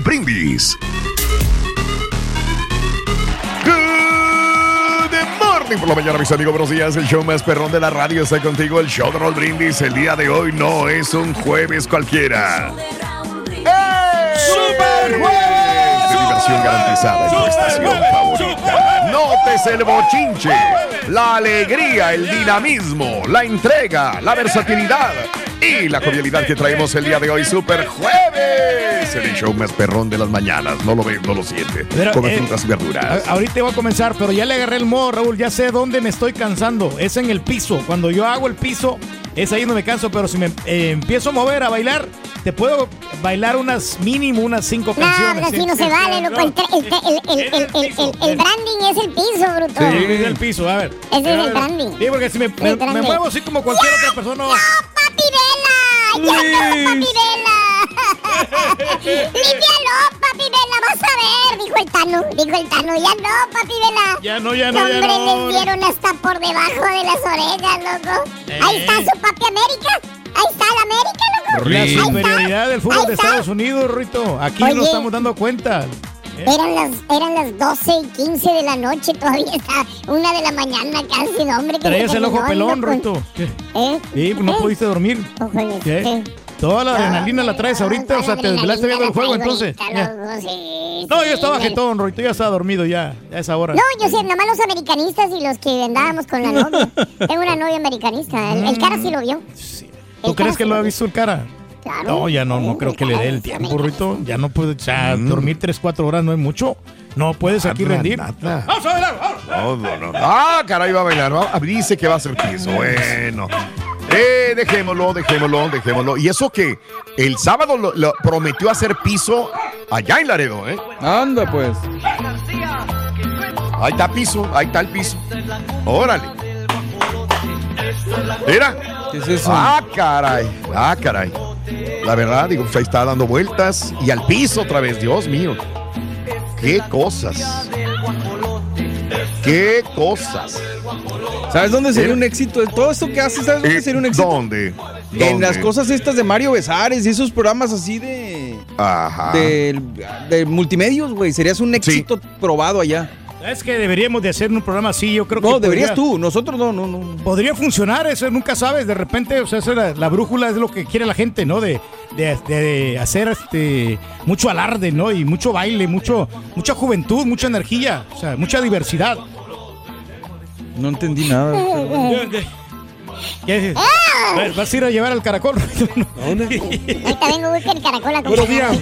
Brindis. Good morning por la mañana, mis amigos. Buenos días. El show más perrón de la radio está contigo. El show de Raúl Brindis. El día de hoy no es un jueves cualquiera. ¡Super jueves! De diversión garantizada en tu estación favorita. Notes el bochinche, la alegría, el dinamismo, la entrega, la versatilidad y la jovialidad que traemos el día de hoy. Super jueves. El show más perrón de las mañanas. No lo ves, no lo siente. Pero, Come eh, frutas y verduras. Ahorita voy a comenzar, pero ya le agarré el modo, Raúl. Ya sé dónde me estoy cansando. Es en el piso. Cuando yo hago el piso, es ahí donde me canso. Pero si me eh, empiezo a mover, a bailar, te puedo bailar unas mínimo unas cinco No, canciones. así no se vale, loco. El, branding es el piso, bruto. Sí, es el piso, a ver. Ese es el branding. Sí, porque si me, muevo así como cualquier otra persona. ¡Papi Vela! ¡Ya no, Papi Vela! ¡Límpialo, Papi Vela! ¡Vas a ver! Dijo el Tano, dijo el Tano. ¡Ya no, Papi Vela! Ya no, ya no, ya Hombre, no. les dieron hasta por debajo de las orejas, loco. Eh. Ahí está su Papi América. Ahí está la América, loco. La Ahí está. superioridad del fútbol Ahí de está. Estados Unidos, Rito. Aquí Oye. nos estamos dando cuenta. Eran las, eran las 12 y 15 de la noche, todavía está una de la mañana casi, no, hombre. Traías el ojo pelón. Rito. ¿Eh? Sí, no ¿Eh? pudiste dormir. Ojalá, ¿Qué? sí. Toda la adrenalina la traes ahorita, o sea, te desvelaste viendo el juego entonces. Ya. No, yo estaba jetón, Roy, tú ya estaba dormido ya, a esa hora. No, yo sé, nomás los americanistas y los que andábamos con la novia. Tengo una novia americanista. El, el cara sí lo vio. ¿Tú crees que lo visto el cara? Claro. No, ya no, no creo que le dé el tiempo, Rito. Ya no puede, o sea, dormir 3, 4 horas no es mucho. No puedes aquí rendir. nada. Vamos a bailar, vamos. No, no, no. Ah, caray, va a bailar. Ah, Dice que va a ser piso. Bueno. Eh, dejémoslo, dejémoslo, dejémoslo. Y eso que el sábado lo, lo prometió hacer piso allá en Laredo, ¿eh? Anda, pues. Ahí está piso, ahí está el piso. Órale. Mira. ¿Qué es eso? Ah, caray. Ah, caray. La verdad, digo, pues ahí está dando vueltas y al piso otra vez, Dios mío. Qué cosas. Qué cosas. ¿Sabes dónde sería Eh, un éxito? Todo esto que haces, ¿sabes dónde Eh, sería un éxito? ¿Dónde? En las cosas estas de Mario Besares y esos programas así de. Ajá. De, de multimedios, güey. Serías un éxito probado allá. Es que deberíamos de hacer un programa así, yo creo que No, deberías podría- tú. Nosotros no, no, no. Podría funcionar, eso nunca sabes, de repente, o sea, la, la brújula es lo que quiere la gente, ¿no? De, de- de hacer este mucho alarde, ¿no? Y mucho baile, mucho, mucha juventud, mucha energía, o sea, mucha diversidad. No entendí nada. ¿Qué? ¿Vas a ir a llevar al caracol? Ahorita vengo, busca el caracol a Buenos días.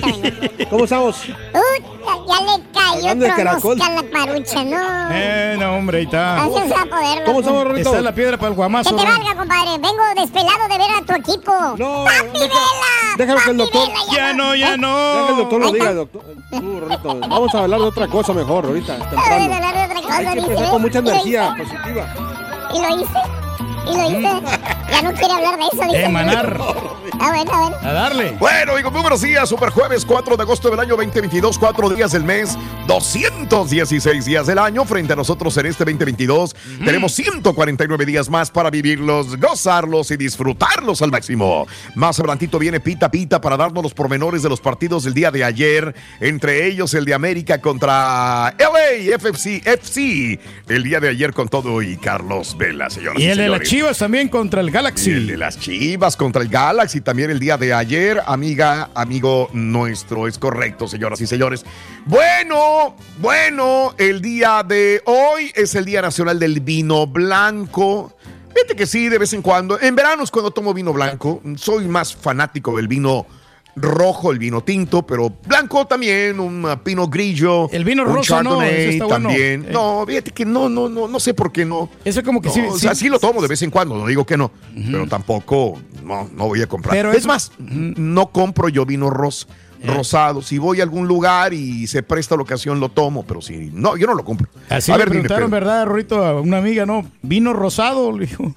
¿Cómo estamos? Puta, ya le Hablando de caracol. la parucha, no. Eh, no, hombre, ahí está. Así se va a poder, ¿Cómo estamos, Rorrito? Está la piedra para el Que guamazo. te ¿no? valga, compadre. Vengo despelado de ver a tu equipo. No, ¡Papi deja- Vela! déjalo que el ¡Papi doctor- Ya no, ya ¿Eh? no. Deja que el doctor lo diga, doctor. Tú, Rorrito, vamos a hablar de otra cosa mejor ahorita, Vamos a temprano. hablar de otra cosa, Hay que dice, empezar ¿ves? con mucha ¿Y lo energía positiva. ¿Y lo hice? ¿Y lo hice? Ya no quiere hablar de eso, dice. Emanar. Ah, bueno, a ver. A darle. Bueno, muy buenos días. Super jueves 4 de agosto del año 2022, 4 días del mes, 216 días del año. Frente a nosotros en este 2022 tenemos 149 días más para vivirlos, gozarlos y disfrutarlos al máximo. Más adelantito viene Pita Pita para darnos los pormenores de los partidos del día de ayer, entre ellos el de América contra LA FFC FC. El día de ayer con todo y Carlos Vela, señoras y, Y el de las chivas también contra el Y El de las Chivas contra el Galaxy también el día de ayer, amiga, amigo nuestro, es correcto, señoras y señores. Bueno, bueno, el día de hoy es el Día Nacional del Vino Blanco. Fíjate que sí, de vez en cuando. En verano es cuando tomo vino blanco. Soy más fanático del vino rojo, el vino tinto, pero blanco también, un uh, pino grillo. El vino rosa, no, está también. Eh. No, fíjate que no, no, no, no sé por qué no. Eso como que No, sí. o sea, sí lo tomo de vez en cuando, no digo que no, pero tampoco no, no voy a comprar. Pero es eso- más, no compro yo vino ros, rosado. Si voy a algún lugar y se presta la ocasión, lo tomo, pero si no, yo no lo compro. Así a le ver, dime, preguntaron. ¿verdad, Rorito? A una amiga, ¿no? Vino rosado, le dijo.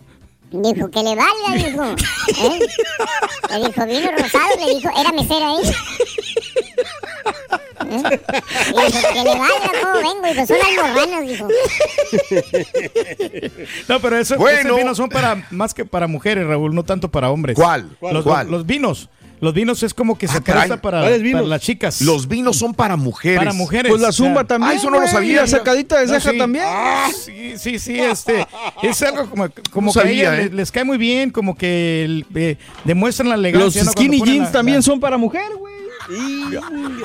Dijo que le valga, dijo. ¿Eh? Le dijo, vino rosado, le dijo, era mesera ella. ¿Eh? Dijo, que le valga, ¿cómo vengo? Dijo, son almorranas, dijo. No, pero eso, Bueno. esos vinos son para más que para mujeres, Raúl, no tanto para hombres. ¿Cuál? Los, ¿Cuál? los vinos. Los vinos es como que se Ah, caray. presta para, las chicas. Los vinos son para mujeres. para mujeres. Pues la o sea, zumba también. Ah, eso no lo sabía. La sacadita de No, ceja sí. también. Ah, sí, sí, sí, este, es algo como, como No que a ellas ¿eh? les, les cae muy bien, como que el- eh, demuestran la elegancia. Los skinny jeans la- también la- son para mujer, güey.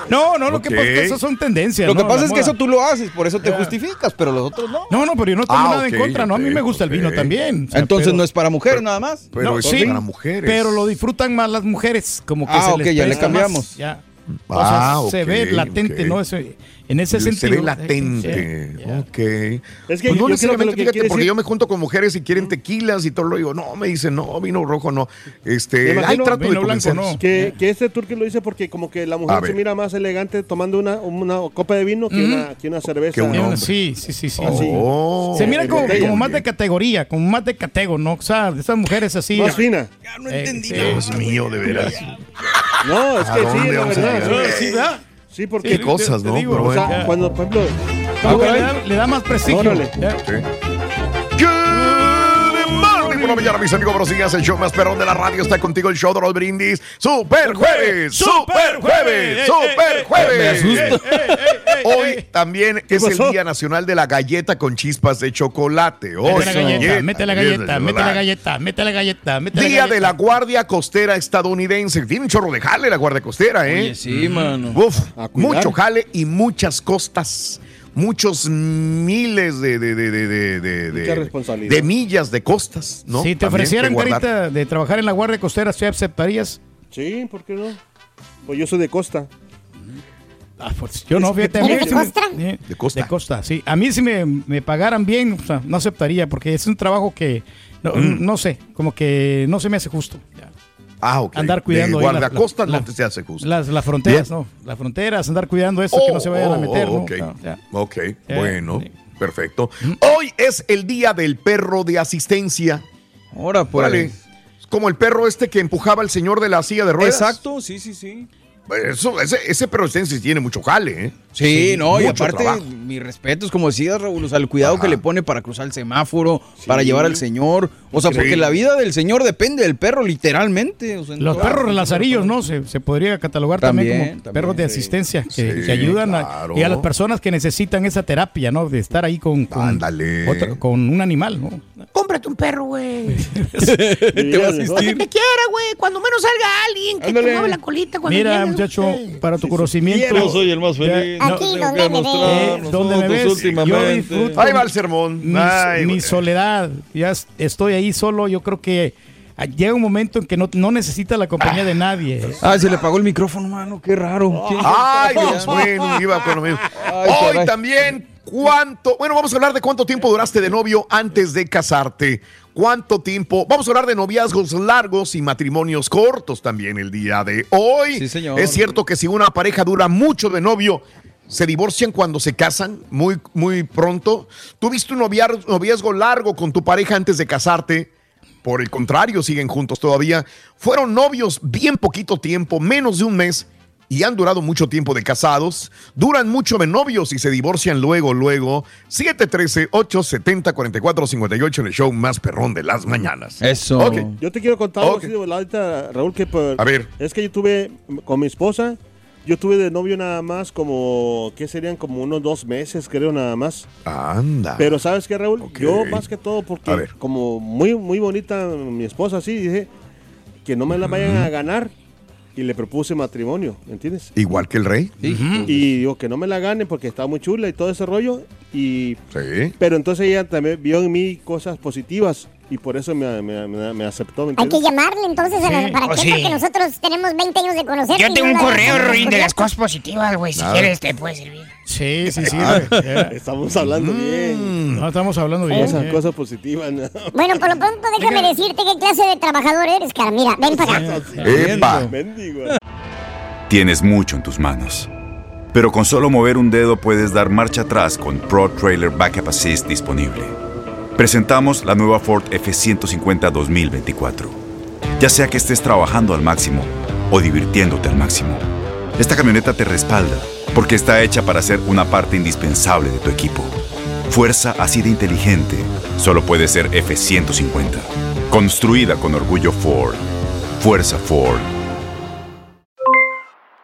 No, no, lo que pasa es que esas son tendencias. Lo que ¿no? pasa es que eso tú lo haces, por eso te justificas, pero los otros no. No, no, pero yo no tengo Ah, nada en contra, ¿no? A mí me gusta el vino también. o sea, Entonces pero- no es para mujeres nada más. Pero No, eso sí, es para mujeres. Pero lo disfrutan más las mujeres, como que Ah, se les ya le cambiamos. más, ya. O Ah, sea, se ok, ve latente. ¿no? Ese- en ese Se sentido. ve latente. Ya. Ok. Es que Pues yo- no necesariamente, fíjate, porque decir- yo me junto con mujeres y quieren tequilas y todo lo digo, no, me dicen, no, vino rojo no. Este, imagino- ahí trato de Vino blanco, convencerlos. no. Que, que este turque lo dice porque como que la mujer se mira más elegante tomando una, una copa de vino que, una, que una cerveza. Que un Eh, hombre. Sí, sí, sí, sí. Oh, Se mira como, más de categoría, como más de catego, ¿no? O sea, de esas mujeres así. Más fina. eh, sí. Dios mío, de veras. No, es ¿A que sí, la verdad. Sí, ¿verdad? Sí, porque Qué cosas, te ¿no? digo, Pero o bueno. sea, cuando, por ejemplo, Ah, le, da, le da más prestigio. Órale. Ya. Por la mañana, mis amigos, buenos días. El show más perrón de la radio está contigo, el show de los brindis. ¡Super jueves! ¡Super jueves! ¡Super jueves! Hoy también es el? Día Nacional de la Galleta con chispas de chocolate. Hoy, Mete la galleta, mete la galleta, mete la chocolate. galleta, mete la galleta, mete la Día galleta. de la Guardia Costera estadounidense. Tiene un chorro de jale la Guardia Costera, ¿eh? Oye, sí, mano. Uf, mucho jale y muchas costas. Muchos miles de, de, de, de, de, de- Mucha de- responsabilidad. de millas de costas, ¿no? Si te También ofrecieran. Carita, de trabajar en la Guardia Costera, ¿sí aceptarías? sí, ¿por qué no? Pues yo soy de costa. Ah, pues yo no, fíjate. a mí ¿Eres de sí Costa? eh, De Costa. De Costa, sí. A mí si me, me pagaran bien, o sea, no aceptaría, porque es un trabajo que, no, Mm. no sé, como que no se me hace justo. ya. Ah, ok. Andar cuidando De ahí la- guardacostas la- no te se hace justo. Las, las fronteras, Bien. ¿no? Las fronteras, andar cuidando eso, que no se vayan a Oh, meter, oh, ok, No, ya. ok, bueno, sí. perfecto. Hoy es el día del perro de asistencia. Ahora, pues. Es Como el perro este que empujaba al señor de la silla de ruedas. Exacto, sí, sí, sí. Eso, ese, ese tiene mucho jale, ¿eh? Sí, no, y aparte, trabajo. mi respeto es como decías, Raúl, o sea, el cuidado Ajá. que le pone para cruzar el semáforo, para llevar al señor. O sea, Sí. porque la vida del señor depende del perro, literalmente. o sea, en Los perros las lazarillos, ¿no? Se, se podría catalogar también, También, como también, perros de sí. asistencia que, Sí, que ayudan a, y a las personas que necesitan esa terapia, ¿no? De estar ahí con, con, otro- con un animal, ¿no? Cómprate un perro, güey. Te va a asistir. Que quiera, güey. Cuando menos salga alguien que Ándale. te mueva la colita cuando Mira, llegues, muchacho, para tu conocimiento. Yo soy el más feliz. No, Aquí donde me ves. Eh, donde me ves, yo disfruto Ahí va el sermón. mi, Ay, mi güey. soledad. Ya es- estoy ahí solo. Yo creo que ah, llega un momento en que no, no necesita la compañía de nadie. ¿eh? Ah, se le apagó el micrófono, mano. Qué raro. ¿Quién- Ay, Dios mío, iba con lo mismo. Ay, Hoy caray. también, ¿cuánto? Bueno, vamos a hablar de cuánto tiempo duraste de novio antes de casarte. ¿Cuánto tiempo? Vamos a hablar de noviazgos largos y matrimonios cortos también el día de hoy. Sí, señor. Es cierto que si una pareja dura mucho de novio, se divorcian cuando se casan muy, muy pronto. ¿Tuviste un noviazgo largo con tu pareja antes de casarte? Por el contrario, siguen juntos todavía. Fueron novios bien poquito tiempo, menos de un mes, y han durado mucho tiempo de casados. Duran mucho de novios y se divorcian luego, luego. 713-870-4458 en el show más perrón de las mañanas. Eso. Ok. Yo te quiero contar algo así de Raúl, que por- A ver. es que yo tuve con mi esposa, yo tuve de novio nada más como, ¿qué serían? Como unos dos meses, creo, nada más. Anda. Pero ¿sabes qué, Raúl? Yo más que todo A porque ver. como muy, muy bonita mi esposa, así, dije que no me la vayan a ganar y le propuse matrimonio, ¿entiendes? Igual que el rey. Y digo que no me la ganen porque estaba muy chula y todo ese rollo. Y, Sí. pero entonces ella también vio en mí cosas positivas y por eso me, me- me- me aceptó. ¿me Hay que llamarle entonces a la- Sí. para Oh, qué, sí. porque nosotros tenemos 20 años de conocer. Yo tengo un correo, Ruin, de las cosas positivas, güey. Si quieres, te puede servir. Sí, sí, sí. Ah. Estamos hablando bien. No, estamos hablando bien. Cosas, eh. cosas positivas. ¿no? Bueno, por lo pronto déjame decirte qué clase de trabajador eres, cara. Mira, ven para acá. ¡Epa! Tienes mucho en tus manos. Pero con solo mover un dedo puedes dar marcha atrás con Pro Trailer Backup Assist disponible. Presentamos la nueva Ford F150 2024. Ya sea que estés trabajando al máximo o divirtiéndote al máximo, esta camioneta te respalda porque está hecha para ser una parte indispensable de tu equipo. Fuerza así de inteligente solo puede ser F150. Construida con orgullo Ford. Fuerza Ford.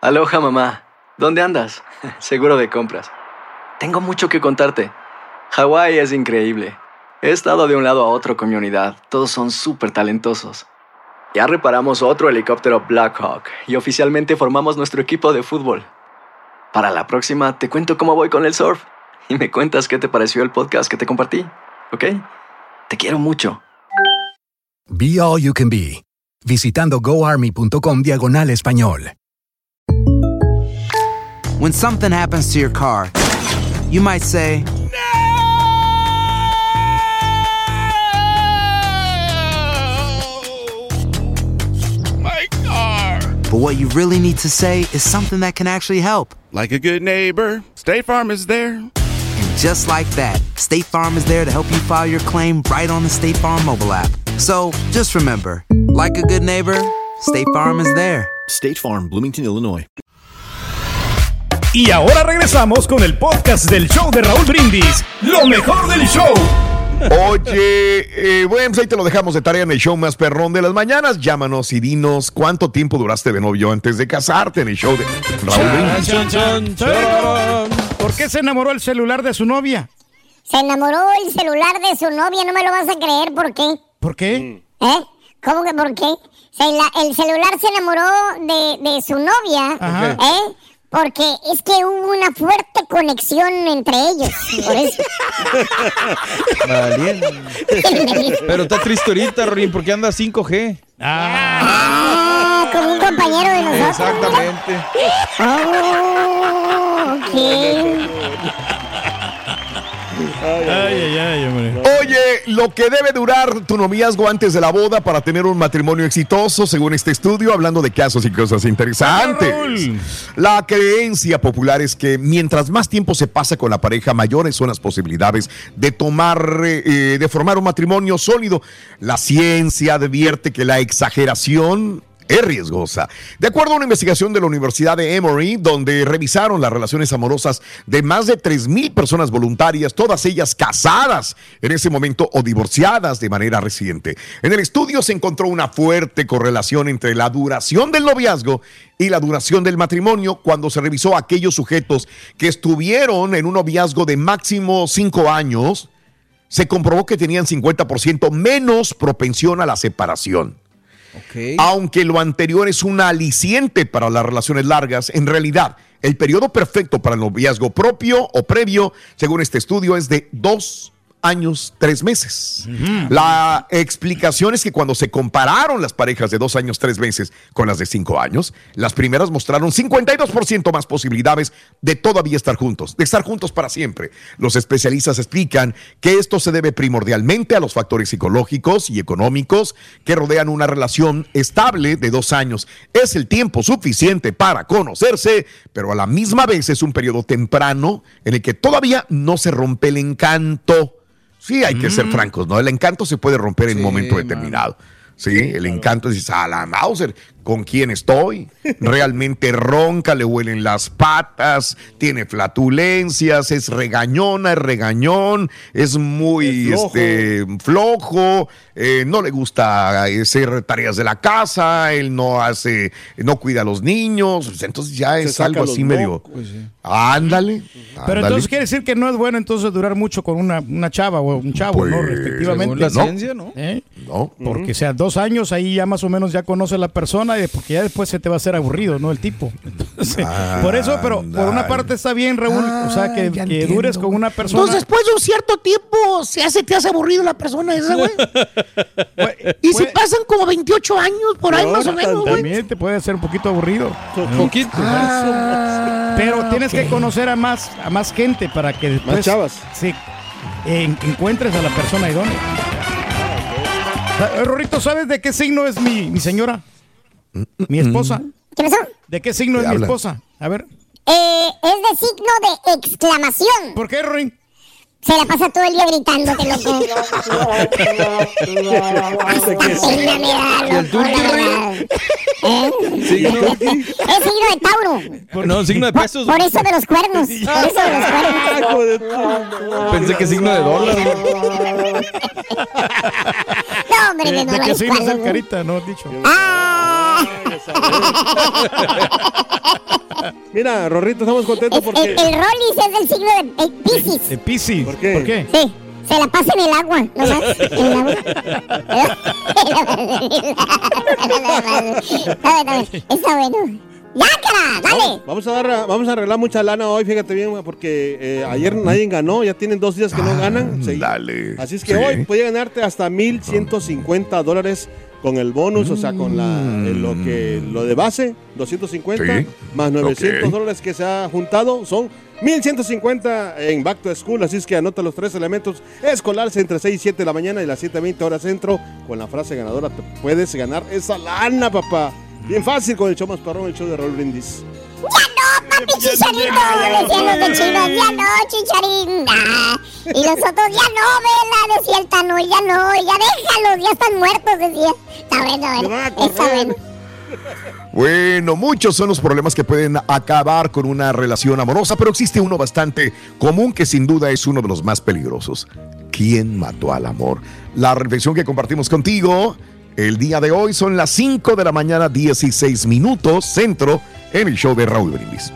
Aloha mamá, ¿dónde andas? Seguro de compras. Tengo mucho que contarte. Hawái es increíble. He estado de un lado a otro con mi unidad. Todos son súper talentosos. Ya reparamos otro helicóptero Blackhawk y oficialmente formamos nuestro equipo de fútbol. Para la próxima te cuento cómo voy con el surf y me cuentas qué te pareció el podcast que te compartí, ¿ok? Te quiero mucho. Be All You Can Be, visitando goarmy.com diagonal español. When something happens to your car, you might say, but what you really need to say is something that can actually help. Like a good neighbor, State Farm is there. And just like that, State Farm is there to help you file your claim right on the State Farm mobile app. So just remember, like a good neighbor, State Farm is there. State Farm, Bloomington, Illinois. Y ahora regresamos con el podcast del show de Raúl Brindis. Lo mejor del show. Oye, eh, bueno, pues ahí te lo dejamos de tarea en el show más perrón de las mañanas. Llámanos y dinos cuánto tiempo duraste de novio antes de casarte en el show de Raúl. Chan, chan, chararán. ¿Por qué se enamoró el celular de su novia? Se enamoró el celular de su novia, no me lo vas a creer, ¿por qué? ¿Por qué? ¿Eh? ¿Cómo que por qué? Se la- el celular se enamoró de, de su novia, Ajá. ¿eh? Porque es que hubo una fuerte conexión entre ellos. Por eso. Pero está triste ahorita, Rin, porque anda 5G. Ah, como un compañero de nosotros. Exactamente. Oh, ok. Ay, ay, ay, hombre. Oye, lo que debe durar tu noviazgo antes de la boda para tener un matrimonio exitoso, según este estudio, hablando de casos y cosas interesantes. La creencia popular es que mientras más tiempo se pasa con la pareja, mayores son las posibilidades de tomar, eh, de formar un matrimonio sólido. La ciencia advierte que la exageración es riesgosa. De acuerdo a una investigación de la Universidad de Emory, donde revisaron las relaciones amorosas de más de 3.000 personas voluntarias, todas ellas casadas en ese momento o divorciadas de manera reciente. En el estudio se encontró una fuerte correlación entre la duración del noviazgo y la duración del matrimonio cuando se revisó a aquellos sujetos que estuvieron en un noviazgo de máximo 5 años. Se comprobó que tenían 50% menos propensión a la separación. Aunque lo anterior es un aliciente para las relaciones largas, en realidad el periodo perfecto para el noviazgo propio o previo, según este estudio, es de 2 años, tres meses. La explicación es que cuando se compararon las parejas de dos años, tres meses con las de cinco años, las primeras mostraron 52% más posibilidades de todavía estar juntos, de estar juntos para siempre. Los especialistas explican que esto se debe primordialmente a los factores psicológicos y económicos que rodean una relación estable de dos años. Es el tiempo suficiente para conocerse, pero a la misma vez es un periodo temprano en el que todavía no se rompe el encanto. Sí, hay que ser francos, ¿no? El encanto se puede romper en un momento determinado. Sí, el encanto es a la Mauser, ¿con quién estoy? Realmente ronca, le huelen las patas, tiene flatulencias, es regañona, es regañón, es muy Es flojo. este, flojo, eh, no le gusta eh, hacer tareas de la casa, él no hace, no cuida a los niños, pues, entonces ya Se es algo así medio. sí. Ándale. Pero ándale. entonces quiere decir que no es bueno entonces durar mucho con una, una chava o un chavo, ¿no? Pues, Respectivamente. según la ¿no? ciencia, ¿no? ¿Eh? No. Porque sea dos años ahí ya más o menos ya conoce a la persona y porque ya después se te va a hacer aburrido, ¿no? El tipo. Entonces, por eso, pero por una parte está bien, Raúl, o sea, que, que dures con una persona. Entonces, después de un cierto tiempo, se hace, te hace aburrido la persona esa, güey. y si pasan como 28 años por ahí, más o menos, güey. También te puede ser un poquito aburrido. Poquito. Pero tienes que conocer a más, a más gente para que después. Más chavas. Sí. en- encuentres a la persona idónea. Eh, Rorrito, ¿sabes de qué signo es mi, mi señora? Mi esposa. ¿Qué pasó? ¿De qué signo ¿Qué es mi esposa? A ver. Eh, es de signo de exclamación. ¿Por qué, Rory? Se la pasa todo el día gritando, que loco. Hasta pena me da, ¿Y el loco, turqui, la Rory? verdad. ¿Eh? Signo. Es signo de Tauro. No, signo de Por, pesos. por eso de los cuernos. Por eso de los cuernos. Pensé que signo de dólar. No, hombre, ¿De, no, de no signo es el cuernos. carita? No, dicho. Ah, Mira, Rorrito, estamos contentos es- porque. el, el Rollis es del signo de Pisces. De Pisces. ¿Por qué? ¿Por qué? Sí, se la pasa en el agua, nomás. En el agua. Está bueno, está bueno. ¡Ya, cara! ¡Dale! Vamos a, dar, vamos a arreglar mucha lana hoy, fíjate bien, porque eh, ayer nadie ganó, ya tienen dos días que no ganan. Sí. Dale. Así es que Sí. hoy puede ganarte hasta 1.150 dólares con el bonus, o sea, con la, eh, lo, que, lo de base, 250, Sí. más 900 Ok. dólares que se ha juntado, son 1.150 en Back to School, así es que anota los tres elementos escolares entre 6 y 7 de la mañana y las 7.20 horas centro. Con la frase ganadora te puedes ganar esa lana, papá. Bien fácil con el show más perrón, el show de Raúl Brindis. ¡Ya no, papi chicharito! Decían los vecinos, ya no, chicharín. Y los otros, ya no, vela, decía el Tano, ya no, ya déjalos, ya están muertos, decía. Está bueno, a bueno, está bueno. Bueno, muchos son los problemas que pueden acabar con una relación amorosa, pero existe uno bastante común que sin duda es uno de los más peligrosos. ¿Quién mató al amor? La reflexión que compartimos contigo el día de hoy son las 5 de la mañana, 16 minutos, centro, en el show de Raúl Brindis.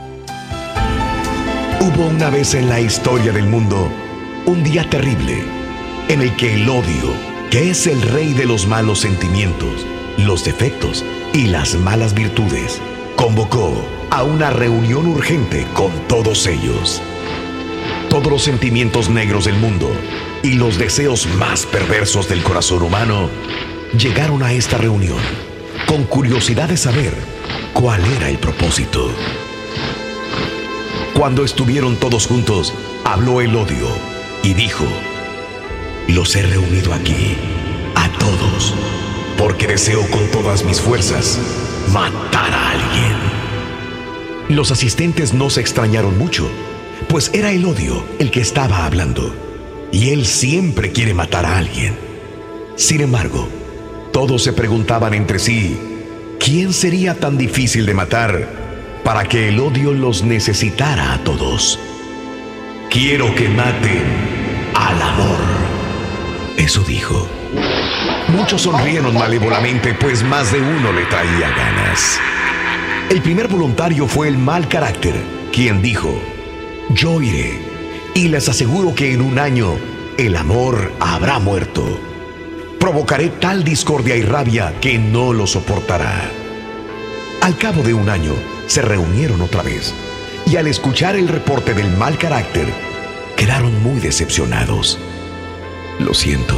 Hubo una vez en la historia del mundo un día terrible en el que el odio, que es el rey de los malos sentimientos, los defectos y las malas virtudes, convocó a una reunión urgente con todos ellos. Todos los sentimientos negros del mundo y los deseos más perversos del corazón humano llegaron a esta reunión con curiosidad de saber cuál era el propósito. Cuando estuvieron todos juntos, habló el odio y dijo, los he reunido aquí, a todos, porque deseo con todas mis fuerzas matar a alguien. Los asistentes no se extrañaron mucho, pues era el odio el que estaba hablando, y él siempre quiere matar a alguien. Sin embargo, todos se preguntaban entre sí, ¿quién sería tan difícil de matar para que el odio los necesitara a todos? Quiero que maten al amor. Eso dijo. Muchos sonrieron malévolamente, pues más de uno le traía ganas. El primer voluntario fue el mal carácter, quien dijo, yo iré y les aseguro que en un año el amor habrá muerto. Provocaré tal discordia y rabia que no lo soportará. Al cabo de un año se reunieron otra vez y al escuchar el reporte del mal carácter quedaron muy decepcionados. Lo siento.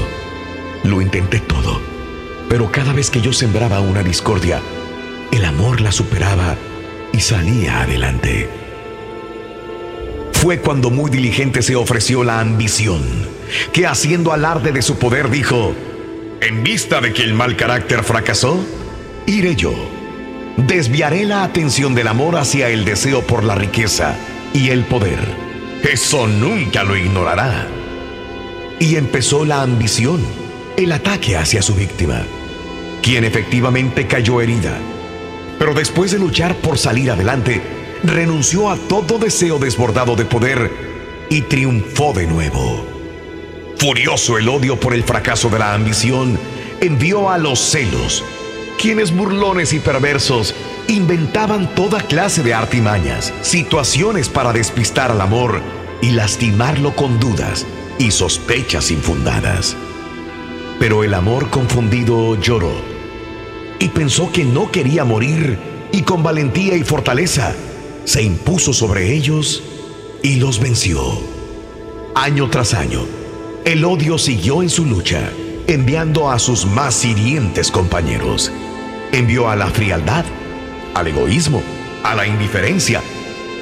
Lo intenté todo. Pero cada vez que yo sembraba una discordia, el amor la superaba y salía adelante. Fue cuando muy diligente se ofreció la ambición, que haciendo alarde de su poder dijo, en vista de que el mal carácter fracasó, iré yo. Desviaré la atención del amor hacia el deseo por la riqueza y el poder. Eso nunca lo ignorará. Y empezó la ambición, el ataque hacia su víctima, quien efectivamente cayó herida. Pero después de luchar por salir adelante, renunció a todo deseo desbordado de poder y triunfó de nuevo. Furioso el odio por el fracaso de la ambición, envió a los celos, quienes burlones y perversos inventaban toda clase de artimañas, situaciones para despistar al amor y lastimarlo con dudas y sospechas infundadas. Pero el amor confundido lloró y pensó que no quería morir y con valentía y fortaleza se impuso sobre ellos y los venció. Año tras año, el odio siguió en su lucha, enviando a sus más hirientes compañeros. Envió a la frialdad, al egoísmo, a la indiferencia,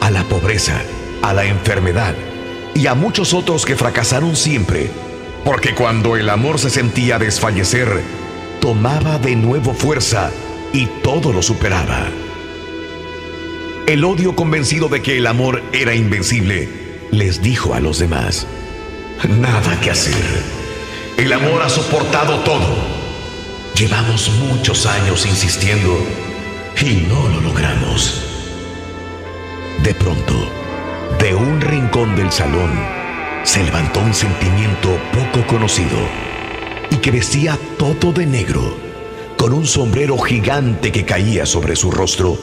a la pobreza, a la enfermedad y a muchos otros que fracasaron siempre, porque cuando el amor se sentía desfallecer, tomaba de nuevo fuerza y todo lo superaba. El odio convencido de que el amor era invencible, les dijo a los demás, nada que hacer. El amor ha soportado todo. Llevamos muchos años insistiendo y no lo logramos. De pronto, de un rincón del salón, se levantó un sentimiento poco conocido y que vestía todo de negro, con un sombrero gigante que caía sobre su rostro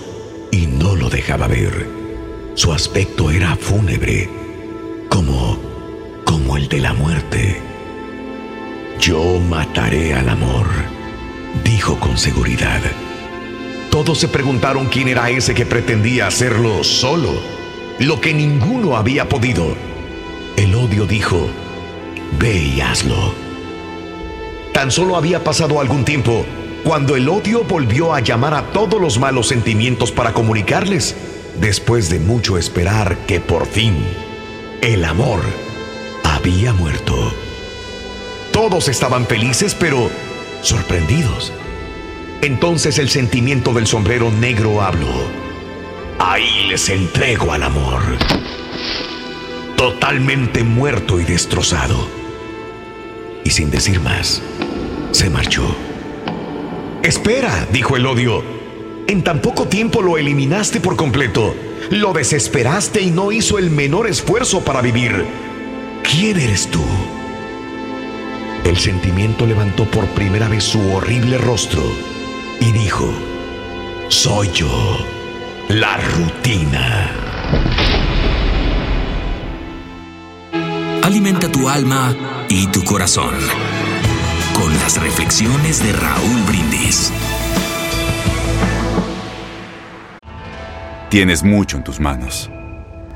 y no lo dejaba ver. Su aspecto era fúnebre, el de la muerte. Yo mataré al amor, dijo con seguridad. Todos se preguntaron quién era ese que pretendía hacerlo solo, lo que ninguno había podido. El odio dijo, ve y hazlo. Tan solo había pasado algún tiempo cuando el odio volvió a llamar a todos los malos sentimientos para comunicarles, después de mucho esperar que por fin el amor había muerto. Todos estaban felices, pero sorprendidos. Entonces el sentimiento del sombrero negro habló. Ahí les entrego al amor. Totalmente muerto y destrozado. Y sin decir más, se marchó. Espera, dijo el odio. En tan poco tiempo lo eliminaste por completo. Lo desesperaste y no hizo el menor esfuerzo para vivir. ¿Quién eres tú? El sentimiento levantó por primera vez su horrible rostro y dijo, soy yo, la rutina. Alimenta tu alma y tu corazón con las reflexiones de Raúl Brindis. Tienes mucho en tus manos.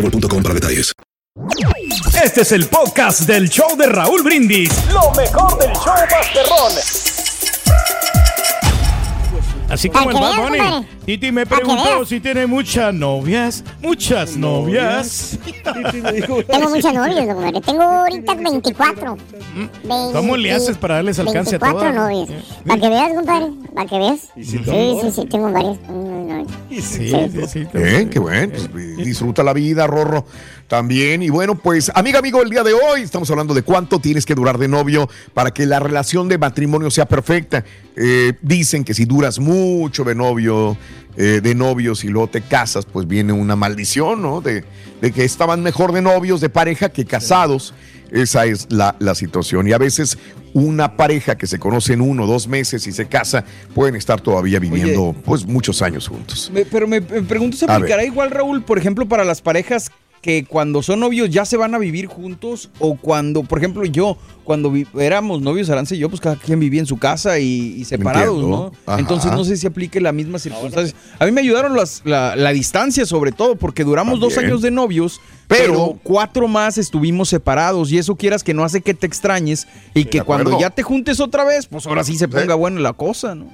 boostmobile.com para detalles. Este es el podcast del show de Raúl Brindis. Lo mejor del show Masterrón. Así como el que Bad Bunny. Compadre. Titi me que preguntó si tiene muchas novias. Muchas novias. Tengo muchas novias, Mario. Tengo ahorita 24. ¿Cómo le haces para darles alcance a 24 todas? novias. Para que veas, compadre. Para que veas. Sí, sí, sí, tengo varias. Mm, Sí, Sí, sí, sí. Bien, qué bueno. pues, disfruta la vida, Rorro. También. Y bueno, pues, amiga, amigo, el día de hoy estamos hablando de cuánto tienes que durar de novio para que la relación de matrimonio sea perfecta. Eh, dicen que si duras mucho de novio, eh, de novios y luego te casas, pues viene una maldición, ¿no? De, de que estaban mejor de novios, de pareja, que casados. Esa es la, la situación. Y a veces una pareja que se conoce en uno o dos meses y se casa, pueden estar todavía viviendo pues muchos años juntos. Me- pero me, me pregunto, ¿se aplicará igual, Raúl, por ejemplo, para las parejas que cuando son novios ya se van a vivir juntos? O cuando, por ejemplo, yo, cuando éramos novios, Arance y yo, pues cada quien vivía en su casa y, y separados, Entiendo. ¿no? Ajá. Entonces no sé si aplique la misma circunstancia. A mí me ayudaron las- la, la distancia, sobre todo, porque duramos dos años de novios. Pero- Pero, cuatro más estuvimos separados y eso quieras que no hace que te extrañes y que cuando ya te juntes otra vez, pues ahora sí se ponga buena la cosa, ¿no?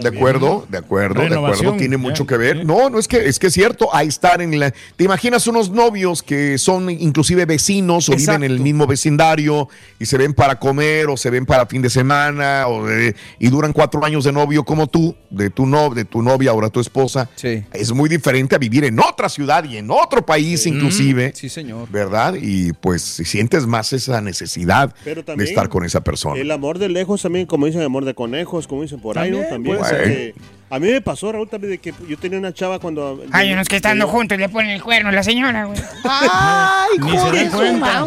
De acuerdo, de acuerdo, de acuerdo, tiene ya, mucho que ver. No, no es que es que es cierto, a estar en la. ¿Te imaginas unos novios que son inclusive vecinos o viven en el mismo vecindario y se ven para comer o se ven para fin de semana o de- y duran cuatro años de novio como tú, de tu no, de tu novia ahora tu esposa? Sí. Es muy diferente a vivir en otra ciudad y en otro país inclusive, Sí, señor. ¿verdad? Y pues si sientes más esa necesidad Pero de también estar con esa persona. El amor de lejos también, como dicen, amor de conejos, como dicen por ahí, ¿no? También. Puede o sea, ser. que a mí me pasó, Raúl, también de que yo tenía una chava cuando... Hay unos que estando juntos le ponen el cuerno a la señora, güey. Ay, Ni se dan cuenta.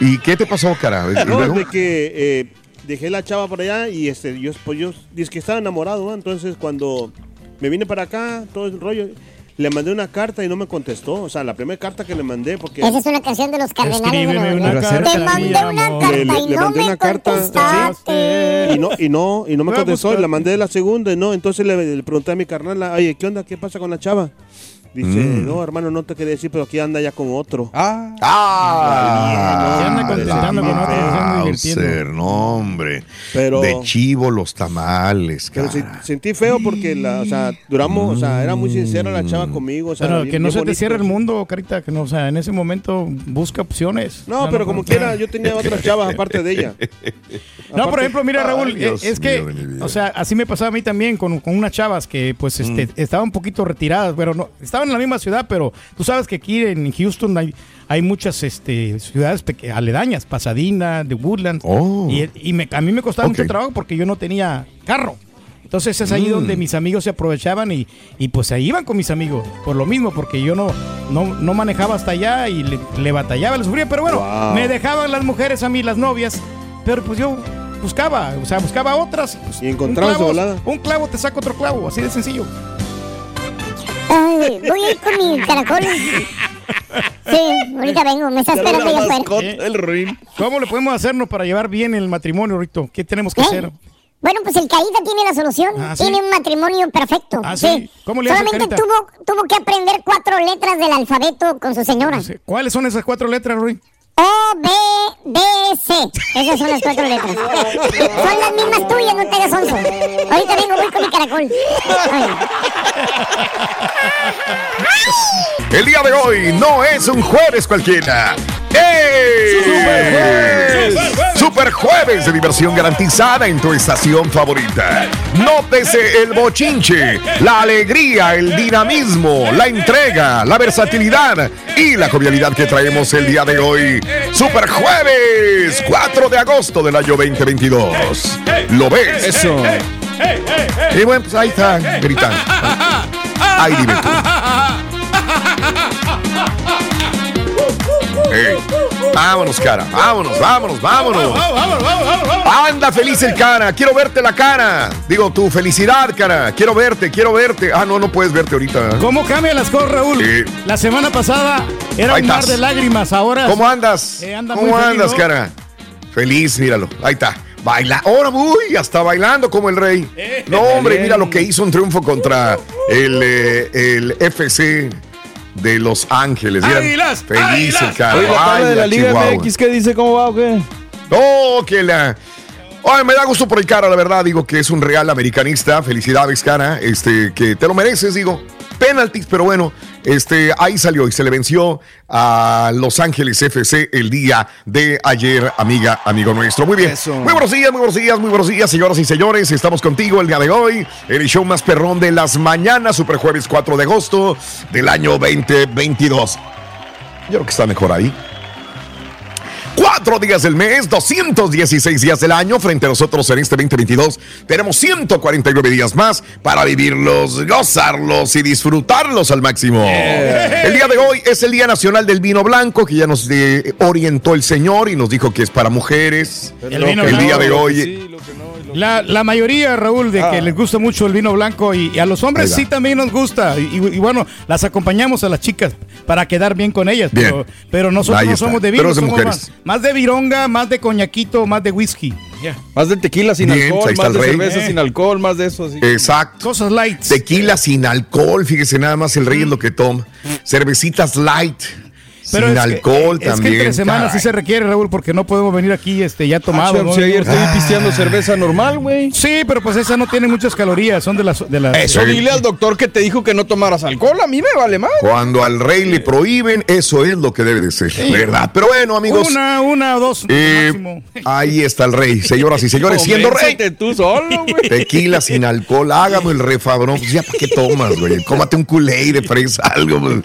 ¿Y qué te pasó, cara? De que eh, dejé la chava por allá y este, yo, pues yo, dice que estaba enamorado, ¿no? Entonces cuando me vine para acá, todo el rollo, le mandé una carta y no me contestó. O sea, la primera carta que le mandé, porque... Esa es una canción de los cardenales de Nuevo León. Te mandé una carta Le- le- y le no mandé me una carta. Y no, y no, y no me contestó, y la mandé la segunda, y no. Entonces le, le pregunté a mi carnal, oye, ¿qué onda? ¿Qué pasa con la chava? Dice, Mm. no, hermano, no te quería decir, pero aquí anda ya con otro. Ah, ¡Ah! Se anda contentando con otros, se anda divirtiendo. Mauser, no, hombre. Pero- De chivo los tamales, Pero se- sentí feo porque, la, o sea, duramos, o sea, era muy sincera la chava conmigo. O sea, Pero bien- que no bien se te cierre el mundo, carita, que no, o sea, en ese momento busca opciones. No, O sea, pero como quiera, yo tenía otras chavas aparte de ella. No, por ejemplo, mira, Raúl, Ay, es que, o sea, así me pasaba a mí también con, con unas chavas que, pues, este, Mm. estaban un poquito retiradas, pero no, estaban en la misma ciudad, pero tú sabes que aquí en Houston hay, hay muchas, este, ciudades aledañas, Pasadena, de Woodlands, Oh. y, y me- a mí me costaba Ok. mucho trabajo porque yo no tenía carro. Entonces es ahí Mm. donde mis amigos se aprovechaban y, y pues ahí iban con mis amigos, por lo mismo, porque yo no, no, no manejaba hasta allá y le, le batallaba, le sufría, pero bueno, Wow. me dejaban las mujeres a mí, las novias, pero pues yo buscaba, o sea, buscaba otras. pues, Y encontrabas un clavo. Un clavo te saca otro clavo, así de sencillo. Ay, voy a ir con mi caracol. Sí, ahorita vengo, me está esperando allá afuera. el ruin. ¿Cómo le podemos hacernos para llevar bien el matrimonio, Rito? ¿Qué tenemos que ¿Eh? hacer? Bueno, pues el Carita tiene la solución. Ah, ¿sí? Tiene un matrimonio perfecto. Ah, ¿sí? ¿Cómo le hace Solamente Carita? tuvo, tuvo que aprender cuatro letras del alfabeto con su señora. ¿Cuáles son esas cuatro letras, Rui? O, B, D, C. Esas son las cuatro letras. Son las mismas tuyas, no te hagas onzo. Ahorita vengo, voy con mi caracol. El día de hoy no es un jueves cualquiera. ¡Ey! ¡Super jueves! Super jueves de diversión garantizada en tu estación favorita. Nótese el bochinche, la alegría, el dinamismo, la entrega, la versatilidad y la jovialidad que traemos el día de hoy. Super jueves, 4 de agosto del año 2022. ¿Lo ves? Eso. Y bueno, pues ahí está, gritando. Ay, dime tú. Vámonos, cara. Vámonos, vámonos, vámonos. Anda feliz el cara. Quiero verte la cara. Digo, tu felicidad, cara. Quiero verte, quiero verte. Ah, no, no puedes verte ahorita. ¿Cómo cambian las cosas, Raúl? Sí. La semana pasada era Ahí un mar estás. de lágrimas, ahora... ¿Cómo andas? Eh, anda ¿Cómo feliz, andas, ¿no? cara? Feliz, míralo. Ahí está. Baila. Ahora, uy, hasta bailando como el rey. Eh. No, hombre, mira lo que hizo un triunfo contra el, eh, el FC de Los Ángeles. Águilas, feliz águilas. el cara. Oye, la tabla de la Liga Chihuahua. MX, ¿qué dice? ¿Cómo va o qué? Oh, que la. Ay, me da gusto por el cara, la verdad. Digo que es un real americanista. Felicidades, cara. Este, que te lo mereces, digo. Penaltis, pero bueno, este, ahí salió y se le venció a Los Ángeles FC el día de ayer, amiga, amigo nuestro. Muy bien. Muy buenos días, muy buenos días, muy buenos días, señoras y señores. Estamos contigo el día de hoy. El show más perrón de las mañanas, Super Jueves 4 de agosto del año 2022. Yo creo que está mejor ahí. Cuatro días del mes, 216 días del año. Frente a nosotros en este 2022 tenemos 149 días más para vivirlos, gozarlos y disfrutarlos al máximo. El día de hoy es el Día Nacional del Vino Blanco, que ya nos eh, orientó el señor y nos dijo que es para mujeres. El, vino día blanco, de hoy. La, la mayoría, Raúl, de Ah. que les gusta mucho el vino blanco y, y a los hombres sí también nos gusta. Y, y- y bueno, las acompañamos a las chicas para quedar bien con ellas. Bien. Pero, pero nosotros no somos de vino, somos mujeres. más, más de vironga, más de coñaquito, más de whisky. Más de tequila sin Bien, alcohol, más de rey. cerveza Eh. sin alcohol, más de eso. Así. Exacto. Cosas light. Tequila sin alcohol, fíjese nada más el rey es lo que toma. Cervecitas light. Sin es que- alcohol es también. que entre semanas sí se requiere, Raúl, porque no podemos venir aquí este, ya tomado. Ah, ¿no? si ayer estoy Ah. pisteando cerveza normal, güey. Sí, pero pues esa no tiene muchas calorías, son de las... De las Eso dile al doctor que te dijo que no tomaras alcohol. A mí me vale más. Cuando al rey le prohíben, eso es lo que debe de ser, ¿verdad? Pero bueno, amigos. Una, una o dos eh, máximo. ahí está el rey, señoras y señores, siendo rey. Convéncete tú solo, güey. Tequila sin alcohol, hágame el refabrón. Pues ya, ¿para qué tomas, güey? Cómate un culé de fresa, algo. pues.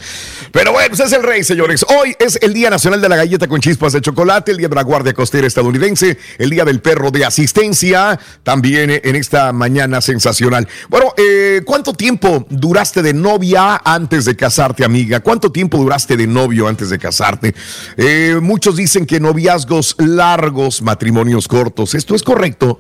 Pero bueno, pues es el rey, señores. Hoy es el Día Nacional de la Galleta con Chispas de Chocolate, el Día de la Guardia Costera Estadounidense, el Día del Perro de Asistencia, también en esta mañana sensacional. Bueno, eh, ¿cuánto tiempo duraste de novia antes de casarte, amiga? ¿Cuánto tiempo duraste de novio antes de casarte? Eh, muchos dicen que noviazgos largos, matrimonios cortos. ¿Esto es correcto?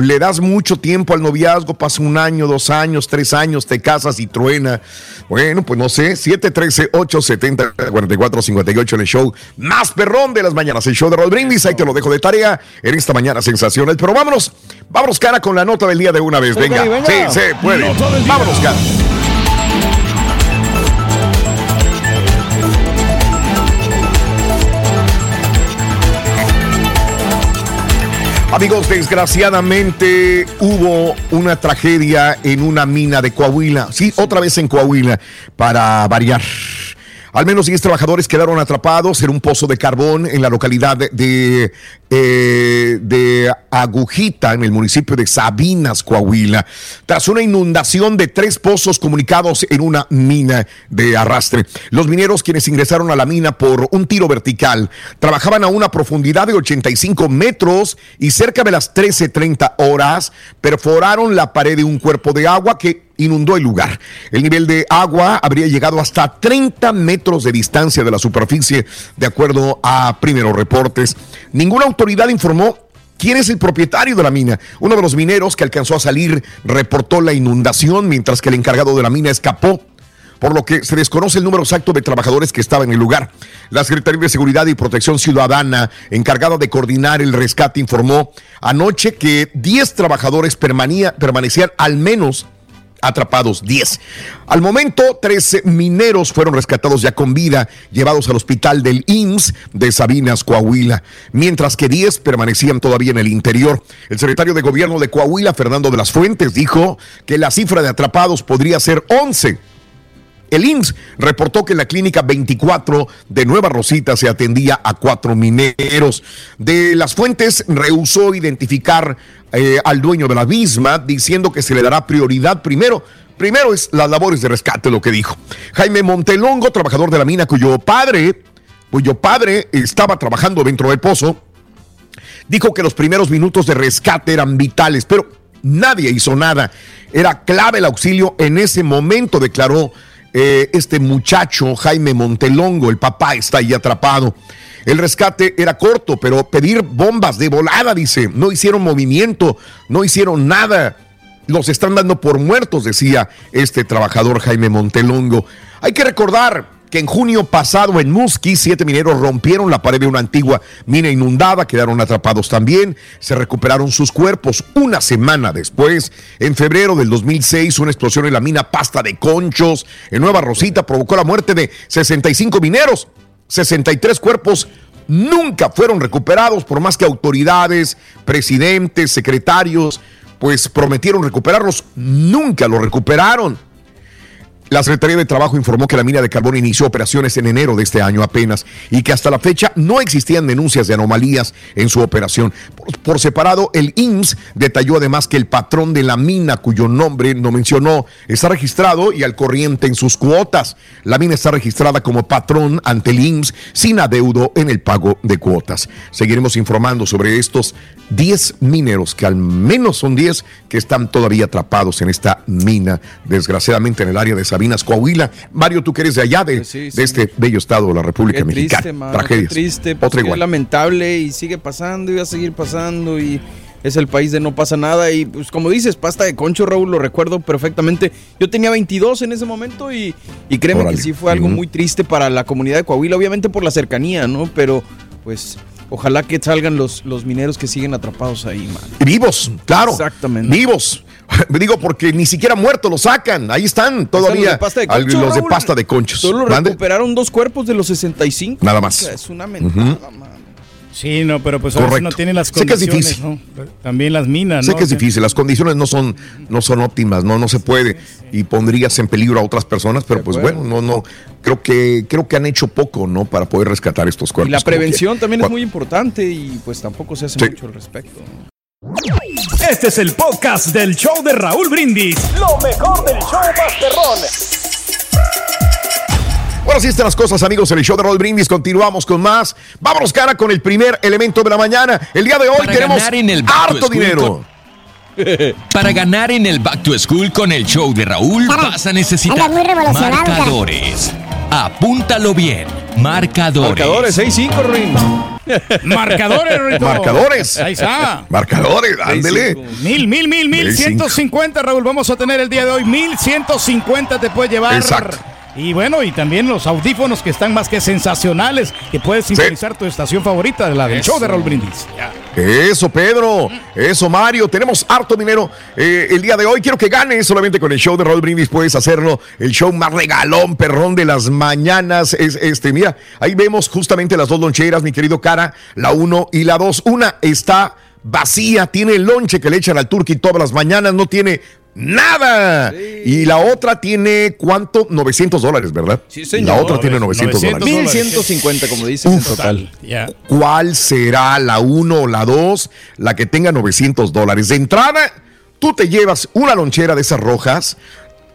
Le das mucho tiempo al noviazgo, pasa un año, dos años, tres años, te casas y truena. Bueno, pues no sé, 713-870-4458 en el show más perrón de las mañanas, el show de Rod Brindis. Ahí te lo dejo de tarea en esta mañana sensacional. Pero vámonos, vámonos cara con la nota del día de una vez. Venga, venga. sí, se puede. Vámonos, cara. Amigos, desgraciadamente hubo una tragedia en una mina de Coahuila. Sí, otra vez en Coahuila, para variar. Al menos 10 trabajadores quedaron atrapados en un pozo de carbón en la localidad de, eh, de Agujita, en el municipio de Sabinas, Coahuila, tras una inundación de tres pozos comunicados en una mina de arrastre. Los mineros, quienes ingresaron a la mina por un tiro vertical, trabajaban a una profundidad de 85 metros y cerca de las 13.30 horas perforaron la pared de un cuerpo de agua que inundó el lugar. El nivel de agua habría llegado hasta 30 metros de distancia de la superficie, de acuerdo a primeros reportes. Ninguna autoridad informó quién es el propietario de la mina. Uno de los mineros que alcanzó a salir reportó la inundación, mientras que el encargado de la mina escapó por lo que se desconoce el número exacto de trabajadores que estaban en el lugar. La Secretaría de Seguridad y Protección Ciudadana, encargada de coordinar el rescate, informó anoche que 10 trabajadores permanecían al menos atrapados 10. Al momento, 13 mineros fueron rescatados ya con vida, llevados al hospital del IMSS de Sabinas, Coahuila, mientras que 10 permanecían todavía en el interior. El secretario de Gobierno de Coahuila, Fernando de las Fuentes, dijo que la cifra de atrapados podría ser 11. El IMSS reportó que en la clínica 24 de Nueva Rosita se atendía a cuatro mineros. De las fuentes rehusó identificar eh, al dueño de la misma, diciendo que se le dará prioridad primero. Primero es las labores de rescate, lo que dijo. Jaime Montelongo, trabajador de la mina, cuyo padre, cuyo padre estaba trabajando dentro del pozo, dijo que los primeros minutos de rescate eran vitales, pero nadie hizo nada. Era clave el auxilio en ese momento, declaró eh, este muchacho, Jaime Montelongo, el papá está ahí atrapado. El rescate era corto, pero pedir bombas de volada, dice, no hicieron movimiento, no hicieron nada. Los están dando por muertos, decía este trabajador Jaime Montelongo. Hay que recordar que en junio pasado en Musqui, siete mineros rompieron la pared de una antigua mina inundada, quedaron atrapados también, se recuperaron sus cuerpos. Una semana después, en febrero del 2006, una explosión en la mina Pasta de Conchos, en Nueva Rosita, provocó la muerte de 65 mineros. 63 cuerpos nunca fueron recuperados por más que autoridades, presidentes, secretarios, pues prometieron recuperarlos, nunca lo recuperaron. La Secretaría de Trabajo informó que la mina de carbón inició operaciones en enero de este año apenas y que hasta la fecha no existían denuncias de anomalías en su operación. Por, separado, el IMSS detalló además que el patrón de la mina, cuyo nombre no mencionó, está registrado y al corriente en sus cuotas. La mina está registrada como patrón ante el IMSS sin adeudo en el pago de cuotas. Seguiremos informando sobre estos 10 mineros, que al menos son 10 que están todavía atrapados en esta mina, desgraciadamente en el área de Sabinas, Coahuila. Mario, tú que eres de allá, de, sí, sí. de este bello estado de la República qué Mexicana. Triste, mano, Tragedias. Qué triste, pues, Otra igual. lamentable y sigue pasando y va a seguir pasando y es el país de no pasa nada y pues como dices, pasta de concho, Raúl, lo recuerdo perfectamente. Yo tenía 22 en ese momento y, y créeme Órale. que sí fue algo muy triste para la comunidad de Coahuila, obviamente por la cercanía, ¿no? Pero pues ojalá que salgan los, los mineros que siguen atrapados ahí, man. Vivos, claro. Exactamente. Vivos. Digo, porque ni siquiera muertos los sacan. Ahí están todavía los de pasta de, concho, los de, Raúl, pasta de conchos. Solo recuperaron dos cuerpos de los 65. Nada más. O sea, es una mentada, uh -huh. Sí, no, pero pues a veces no tienen las condiciones. Sé que es difícil. ¿no? También las minas, Sé ¿no? que es difícil, las condiciones no son, no son óptimas, no, no se puede. Y pondrías en peligro a otras personas, pero pues bueno, no, no. Creo que, creo que han hecho poco, ¿no? Para poder rescatar estos cuerpos. Y la prevención también es muy importante y pues tampoco se hace sí. mucho al respecto. Este es el podcast del show de Raúl Brindis. Lo mejor del show Masterrón. Bueno, así están las cosas, amigos, en el show de Roll Brindis. Continuamos con más. Vámonos, cara, con el primer elemento de la mañana. El día de hoy Para tenemos ganar en el harto dinero. Con... Para ganar en el Back to School con el show de Raúl vas a necesitar muy revolucionado, cara. Apúntalo bien. Marcadores. Marcadores 6-5, Ruin. Marcadores, Rito. Marcadores. Ahí está. Marcadores, ándele. Mil, mil, mil, mil, cinco. 150, Raúl. Vamos a tener el día de hoy. Mil 150 te puede llevar. Exacto. Y bueno, y también los audífonos que están más que sensacionales, que puedes sintonizar tu estación favorita, la del Eso. show de Raúl Brindis. Ya. Eso, Pedro. Eso, Mario. Tenemos harto dinero eh, el día de hoy. Quiero que ganes solamente con el show de Raúl Brindis. Puedes hacerlo. El show más regalón, perrón de las mañanas. Es este, mira, ahí vemos justamente las dos loncheras, mi querido cara, la uno y la dos. Una está vacía, tiene el lonche que le echan al turqui todas las mañanas, no tiene nada. Y la otra tiene, ¿cuánto? 900 dólares, ¿verdad? Sí, señor. La otra tiene 900, 900 dólares. 1150, como dices en total. Ya. ¿Cuál será la 1 o la 2? La que tenga 900 dólares. De entrada, tú te llevas una lonchera de esas rojas.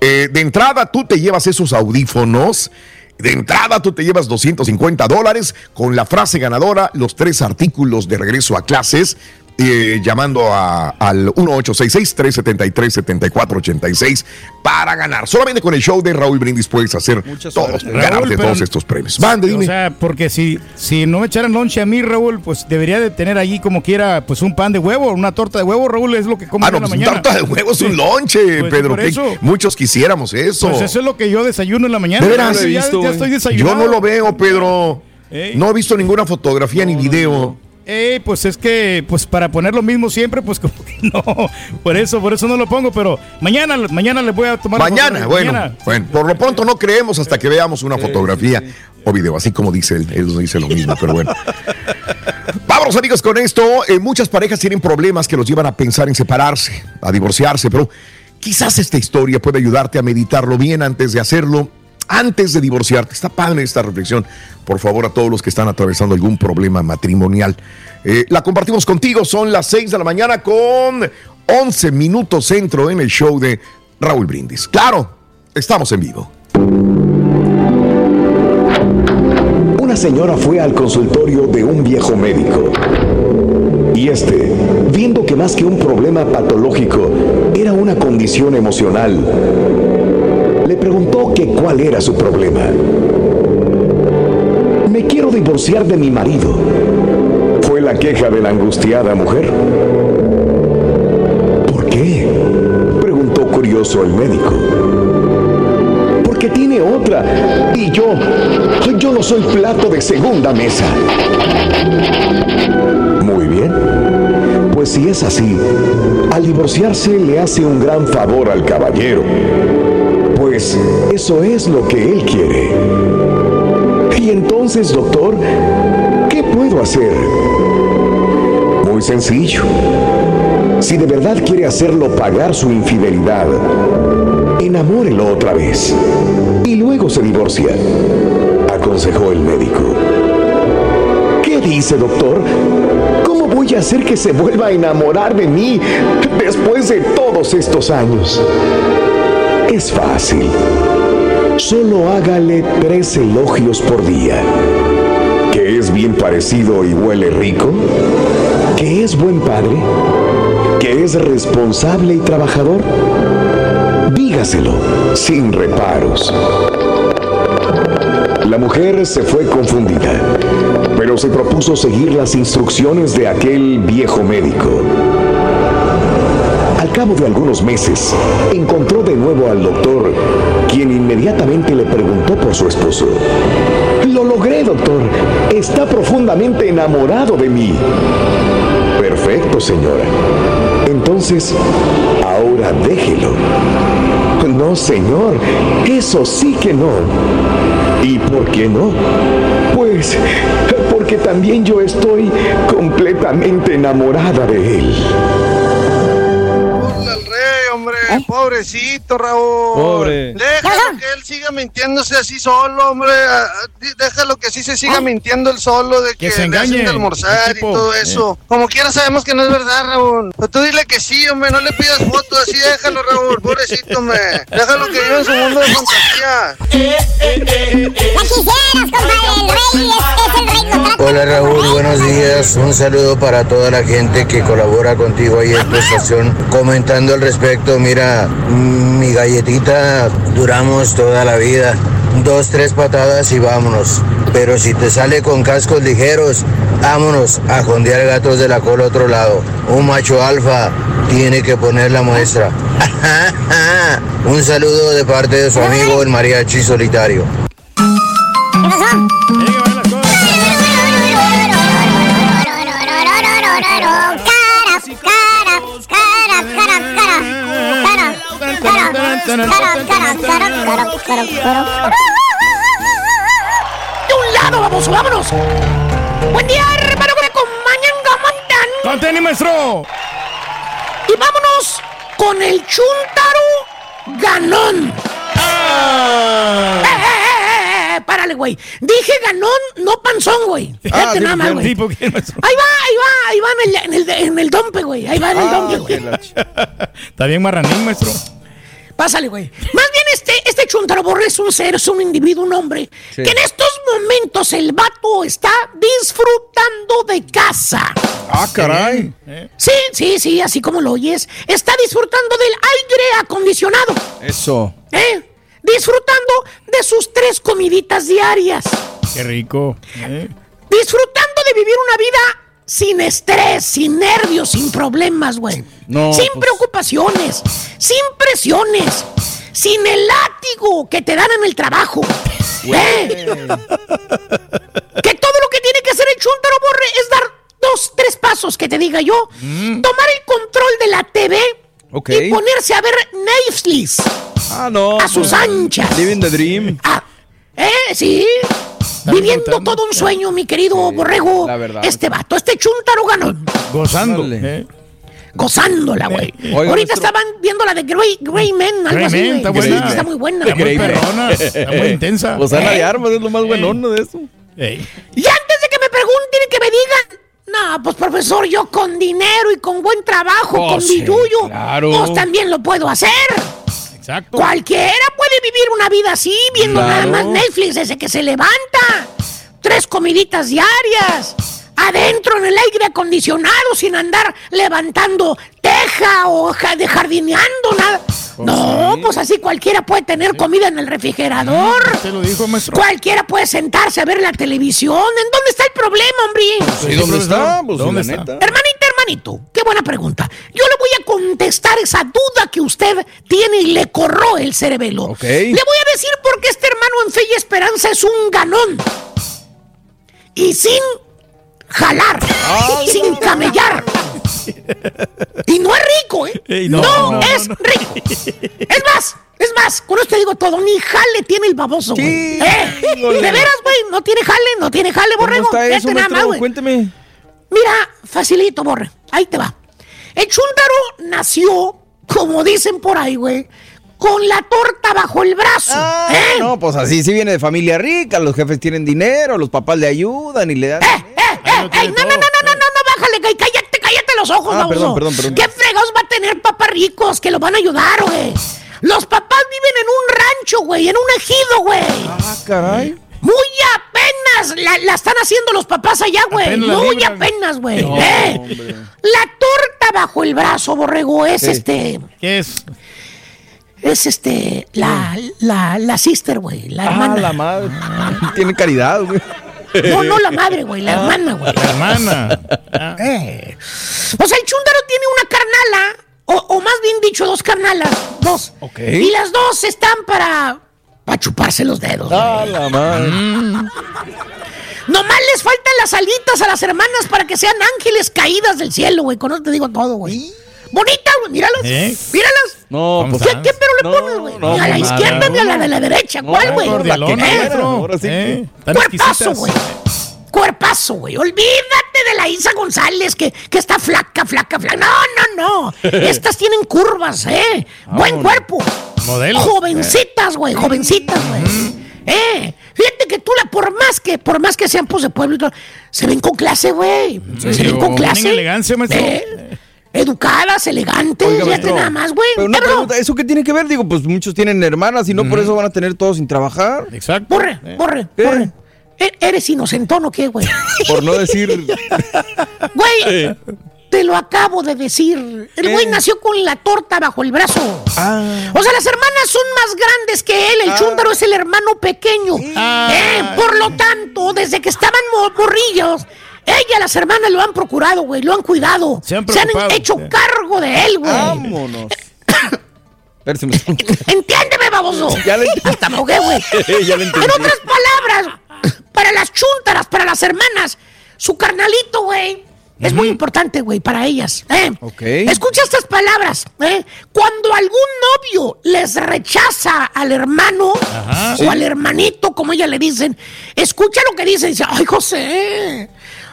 Eh, de entrada, tú te llevas esos audífonos. De entrada, tú te llevas 250 dólares con la frase ganadora, los tres artículos de regreso a clases. Eh, llamando a- al 1866-373-7486 para ganar. Solamente con el show de Raúl Brindis puedes hacer todos, Raúl, pero- todos estos premios. O sea, porque si, si no me echaran lonche a mí, Raúl, pues debería de tener allí como quiera, pues un pan de huevo, una torta de huevo, Raúl, es lo que como Ah, no, en la pues mañana. tarta de huevo es un lonche, Pues, Pedro. por que eso. muchos quisiéramos eso. Pues eso es lo que yo desayuno en la mañana. ¿De veras? Ya- No lo he ya, visto, ya güey. estoy Yo no lo veo, Pedro. Ey. No he visto ninguna fotografía ni video. Eh, pues es que, pues para poner lo mismo siempre, pues como que no. Por eso, por eso no lo pongo, pero mañana, mañana les voy a tomar. la Mañana, foto, bueno, mañana. bueno, por lo pronto no creemos hasta que veamos una fotografía o video, así como dice él, él no dice lo mismo, pero bueno. Vámonos amigos con esto. Eh, muchas parejas tienen problemas que los llevan a pensar en separarse, a divorciarse, pero quizás esta historia puede ayudarte a meditarlo bien antes de hacerlo, antes de divorciarte. Está padre esta reflexión. Por favor, a todos los que están atravesando algún problema matrimonial. Eh, la compartimos contigo. Son las 6 de la mañana con 11 minutos centro en el show de Raúl Brindis. Claro, estamos en vivo. Una señora fue al consultorio de un viejo médico. Y este, viendo que más que un problema patológico, era una condición emocional, preguntó que cuál era su problema. Me quiero divorciar de mi marido. Fue la queja de la angustiada mujer. ¿Por qué? Preguntó curioso el médico. Porque tiene otra. Y yo, yo no soy plato de segunda mesa. Muy bien. Pues si es así, al divorciarse le hace un gran favor al caballero. Pues eso es lo que él quiere. Y entonces, doctor, ¿qué puedo hacer? Muy sencillo. Si de verdad quiere hacerlo pagar su infidelidad, enamórelo otra vez. Y luego se divorcia, aconsejó el médico. ¿Qué dice, doctor? ¿Cómo voy a hacer que se vuelva a enamorar de mí después de todos estos años? Es fácil. Solo hágale tres elogios por día. Que es bien parecido y huele rico. Que es buen padre. Que es responsable y trabajador. Dígaselo sin reparos. La mujer se fue confundida, pero se propuso seguir las instrucciones de aquel viejo médico. Al cabo de algunos meses, encontró de nuevo al doctor, quien inmediatamente le preguntó por su esposo. Lo logré, doctor. Está profundamente enamorado de mí. Perfecto, señora. Entonces, ahora déjelo. No, señor. Eso sí que no. ¿Y por qué no? Pues porque también yo estoy completamente enamorada de él. Hombre, pobrecito Raúl. Pobre. Déjalo que él siga mintiéndose así solo, hombre. Ah, ah, Déjalo que así se siga mintiendo él solo de que, Que se le hacen engañe, de almorzar y todo eso. Como quiera sabemos que no es verdad, Raúl. Pero tú dile que sí, hombre, no le pidas fotos así, déjalo, Raúl, pobrecito, hombre. Déjalo que viva en su mundo de fantasía. La quisieras, compadre. El rey es, es el rey. No trata- Hola Raúl, buenos días. Un saludo para toda la gente que colabora contigo ahí en tu estación. Comentando al respecto, mira, mi galletita duramos toda la vida. Dos, tres patadas y vámonos. Pero si te sale con cascos ligeros, vámonos a jondear gatos de la cola a otro lado. Un macho alfa tiene que poner la muestra. Un saludo de parte de su amigo el mariachi solitario. ¿Qué? De un lado, vamos, vámonos. Buen día, hermano, que me acompañan, Gamantan. ¡Conteni, maestro! Y vámonos con el Chuntaro Ganón. Ah. Eh, eh, eh, eh, párale, güey. Dije ganón, no panzón, güey. Ah, nada más, güey. Ahí va, ahí va, ahí va en el, en el, en el dompe, güey. Ahí va en el Ah, dompe, güey. Está bien marranín, maestro. Pásale, güey. Más bien este, este chuntaro es un ser, es un individuo, un hombre, Sí. que en estos momentos el vato está disfrutando de casa. Ah, caray. Sí, sí, sí, así como lo oyes. Está disfrutando del aire acondicionado. Eso. ¿Eh? Disfrutando de sus tres comiditas diarias. Qué rico. ¿eh? Disfrutando de vivir una vida sin estrés, sin nervios, sin problemas, güey. No, sin pues- preocupaciones, sin presiones, sin el látigo que te dan en el trabajo. ¿Eh? que todo lo que tiene que hacer el chuntaro borre es dar dos, tres pasos que te diga yo. Tomar el control de la TV y ponerse a ver Netflix. Ah, no. A sus pues, anchas. Living the dream. ¿Eh? Sí. Viviendo todo un sueño, mi querido borrego. la verdad. Este vato, este chuntaro ganón. ¿eh? Gozándola, güey. Ahorita estaban viendo la de Grey, Grey Men, algo Grey así, güey. está Sí, buena. Está muy buena. Está muy Man. perrona. Está muy intensa. Pues Eh. de Armas es lo más buenón de eso. Ey. Y antes de que me pregunten y que me digan, no, pues profesor, yo con dinero y con buen trabajo, Oh, con sí, billuyo, claro. pues también lo puedo hacer. Exacto. Cualquiera puede vivir una vida así, viendo Claro. nada más Netflix desde que se levanta. Tres comiditas diarias. Adentro en el aire acondicionado sin andar levantando teja o de jardineando, nada. No, pues así cualquiera puede tener comida en el refrigerador. Te lo dijo, maestro. Cualquiera puede sentarse a ver la televisión. ¿En dónde está el problema, hombre? ¿Y dónde está? Pues ¿Dónde la está? neta. Hermanita, hermanito, qué buena pregunta. Yo le voy a contestar esa duda que usted tiene y le corró el cerebelo. Le voy a decir por qué este hermano en fe y esperanza es un ganón. Y sin jalar, sin camellar. Y no es rico, ¿eh? Ey, no, no, no, es no. rico. Es más, es más, con esto te digo todo, ni jale tiene el baboso, güey. Sí, ¿Eh? De veras, güey, no tiene jale, no tiene jale, ¿Cómo borrego. está eso, nada más, güey. Cuénteme. Mira, facilito, borre. Ahí te va. El chúndaro nació, como dicen por ahí, güey, con la torta bajo el brazo. Ah, ¿eh? no, pues así sí viene de familia rica, los jefes tienen dinero, los papás le ayudan y le dan. ¡Eh, eh! ¡Ey, no, no, no, no, no, no, no, bájale, güey, cállate, cállate los ojos, Ah, perdón, perdón, perdón. ¿Qué fregados va a tener papás ricos que lo van a ayudar, güey? Los papás viven en un rancho, güey, en un ejido, güey. Ah, caray. Muy apenas la, la están haciendo los papás allá, güey. Apenas Muy apenas, güey. No, Eh. La torta bajo el brazo, borrego, es este. ¿Qué es? Es este. La, la, la sister, güey. La Ah, hermana. la madre. Tiene caridad, güey. No, no la madre, güey. La hermana, güey. La hermana. Ah, Eh. O sea, el chúndaro tiene una carnala. O, o más bien dicho, dos carnalas. Dos. Ok. Y las dos están para. Para chuparse los dedos. güey. Ah, la madre. Nomás les faltan las alitas a las hermanas para que sean ángeles caídas del cielo, güey. Con eso te digo todo, güey. Güey. Míralas. ¿Eh? Míralas. No, pues. ¿Qué, qué pero le No, pones, güey? no, ni a la pues, izquierda nada, ni a la de la derecha. No, ¿Cuál, güey? ahora sí. Eh, Cuerpazo, güey. Cuerpazo, güey. Olvídate de la Isa González, que, que está flaca, flaca, flaca. No, no, no. Estas tienen curvas, ¿eh? Buen cuerpo. Modelos. Jovencitas, güey. Jovencitas, güey. Eh, fíjate que tú la, por más que, por más que sean pues de pueblo y todo, se ven con clase, güey. Se ven con tienen clase. elegancia, maestro. Eh, educadas, elegantes, Oiga, fíjate maestro, nada más, güey. Pero una Pero- pregunta, ¿eso qué tiene que ver? Digo, pues muchos tienen hermanas y no por eso van a tener todos sin trabajar. Exacto. Borre, Eh. borre, ¿Qué? borre. E- ¿Eres inocentón o qué, güey? Por no decir. Güey, te lo acabo de decir. El güey nació con la torta bajo el brazo. Ah. O sea, las hermanas son más grandes que él. El Ah. chúndaro es el hermano pequeño. Ah. Eh, por lo tanto, desde que estaban mo- morrillos, ella, las hermanas lo han procurado, güey. Lo han cuidado. Se han hecho Sí. cargo de él, güey. Vámonos. Entiéndeme, baboso. Ya le entendí. Hasta me ahogué, güey. En otras palabras, para las chuntaras, para las hermanas, su carnalito, güey, es muy importante, güey, para ellas. ¿eh? Ok. Escucha estas palabras. ¿eh? Cuando algún novio les rechaza al hermano Ajá. o al hermanito, como ella le dicen, escucha lo que dice. Dice, ay, José.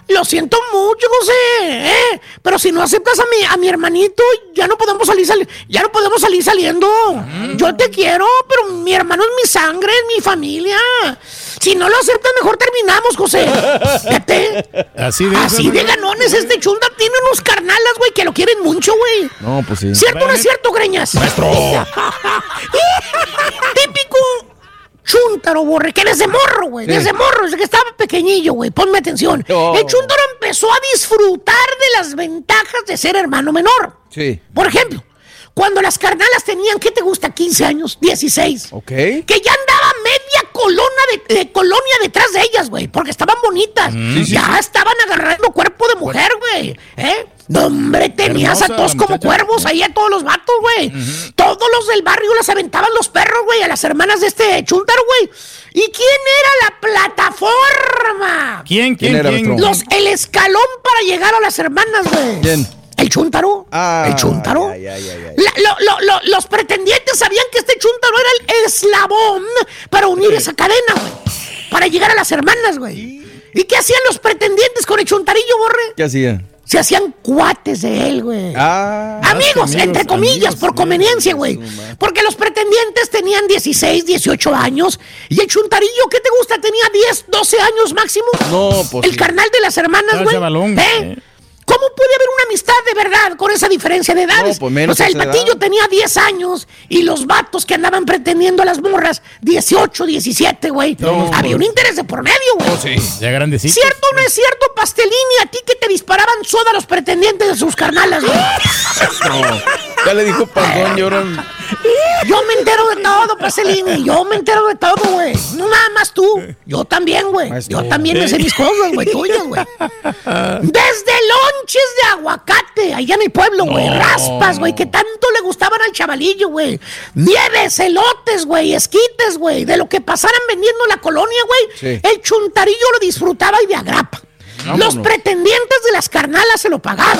Lo siento mucho, José, ¿eh? pero si no aceptas a mi, a mi hermanito, ya no podemos salir, sali- ya no podemos salir saliendo. Yo te quiero, pero mi hermano es mi sangre, es mi familia. Si no lo aceptas, mejor terminamos, José. Fíjate. Así de Así de ganones este chunda tiene unos carnalas, güey, que lo quieren mucho, güey. No, pues sí. ¿Cierto o no es cierto, Greñas? Maestro. Típico chúntaro, borre, que desde morro, güey. Desde morro, desde que estaba pequeñillo, güey. Ponme atención. Oh. El chúntaro empezó a disfrutar de las ventajas de ser hermano menor. Sí. Por ejemplo, cuando las carnalas tenían, ¿qué te gusta? 15 años, 16. Ok. Que ya andaba media colonia, de, de colonia detrás de ellas, güey, porque estaban bonitas. ya estaban agarrando cuerpo de mujer, güey. ¿Eh? No, hombre, tenías Hermosa a todos como cuervos ahí a todos los vatos, güey. Todos los del barrio las aventaban los perros, güey, a las hermanas de este chúntaro, güey. ¿Y quién era la plataforma? ¿Quién, ¿Quién quién, era, quién? Los, el escalón para llegar a las hermanas, güey. ¿Quién? El chúntaro. Ah, el chúntaro. ay, ay, ay, ay. La- lo- lo- lo- los pretendientes sabían que este chúntaro era el eslabón para unir esa cadena, güey. Para llegar a las hermanas, güey. ¿Y qué hacían los pretendientes con el chuntarillo, borre? ¿Qué hacía? Se hacían cuates de él, güey. Ah. Amigos, amigos, entre comillas, amigos, por conveniencia, güey. Porque los pretendientes tenían 16, 18 años. Y el chuntarillo, ¿qué te gusta? Tenía 10, 12 años máximo. No, pues. el sí. carnal de las hermanas, güey. chavalón, ¿Eh? eh. ¿Cómo puede haber una amistad de verdad con esa diferencia de edades? No, pues menos o sea, el esa edad. batillo tenía 10 años y los vatos que andaban pretendiendo a las morras, 18, 17, güey. No, Había pues. un interés de por medio, güey. Oh, sí, ya grandecito. ¿Cierto o no es cierto, Pastelini? A ti que te disparaban soda los pretendientes de sus carnalas, güey. Ya le dijo panzón, lloran. Yo me entero de todo, Paselini. Yo me entero de todo, güey. No nada más tú. Yo también, güey. Yo también me sé mis cosas, güey, tuyas, güey. Desde lonches de aguacate, allá en el pueblo, güey. No. Raspas, güey, que tanto le gustaban al chavalillo, güey. Nieves, elotes, güey, esquites, güey. De lo que pasaran vendiendo en la colonia, güey. Sí. El chuntarillo lo disfrutaba y de agrapa. Vámonos. Los pretendientes de las carnalas se lo pagaban.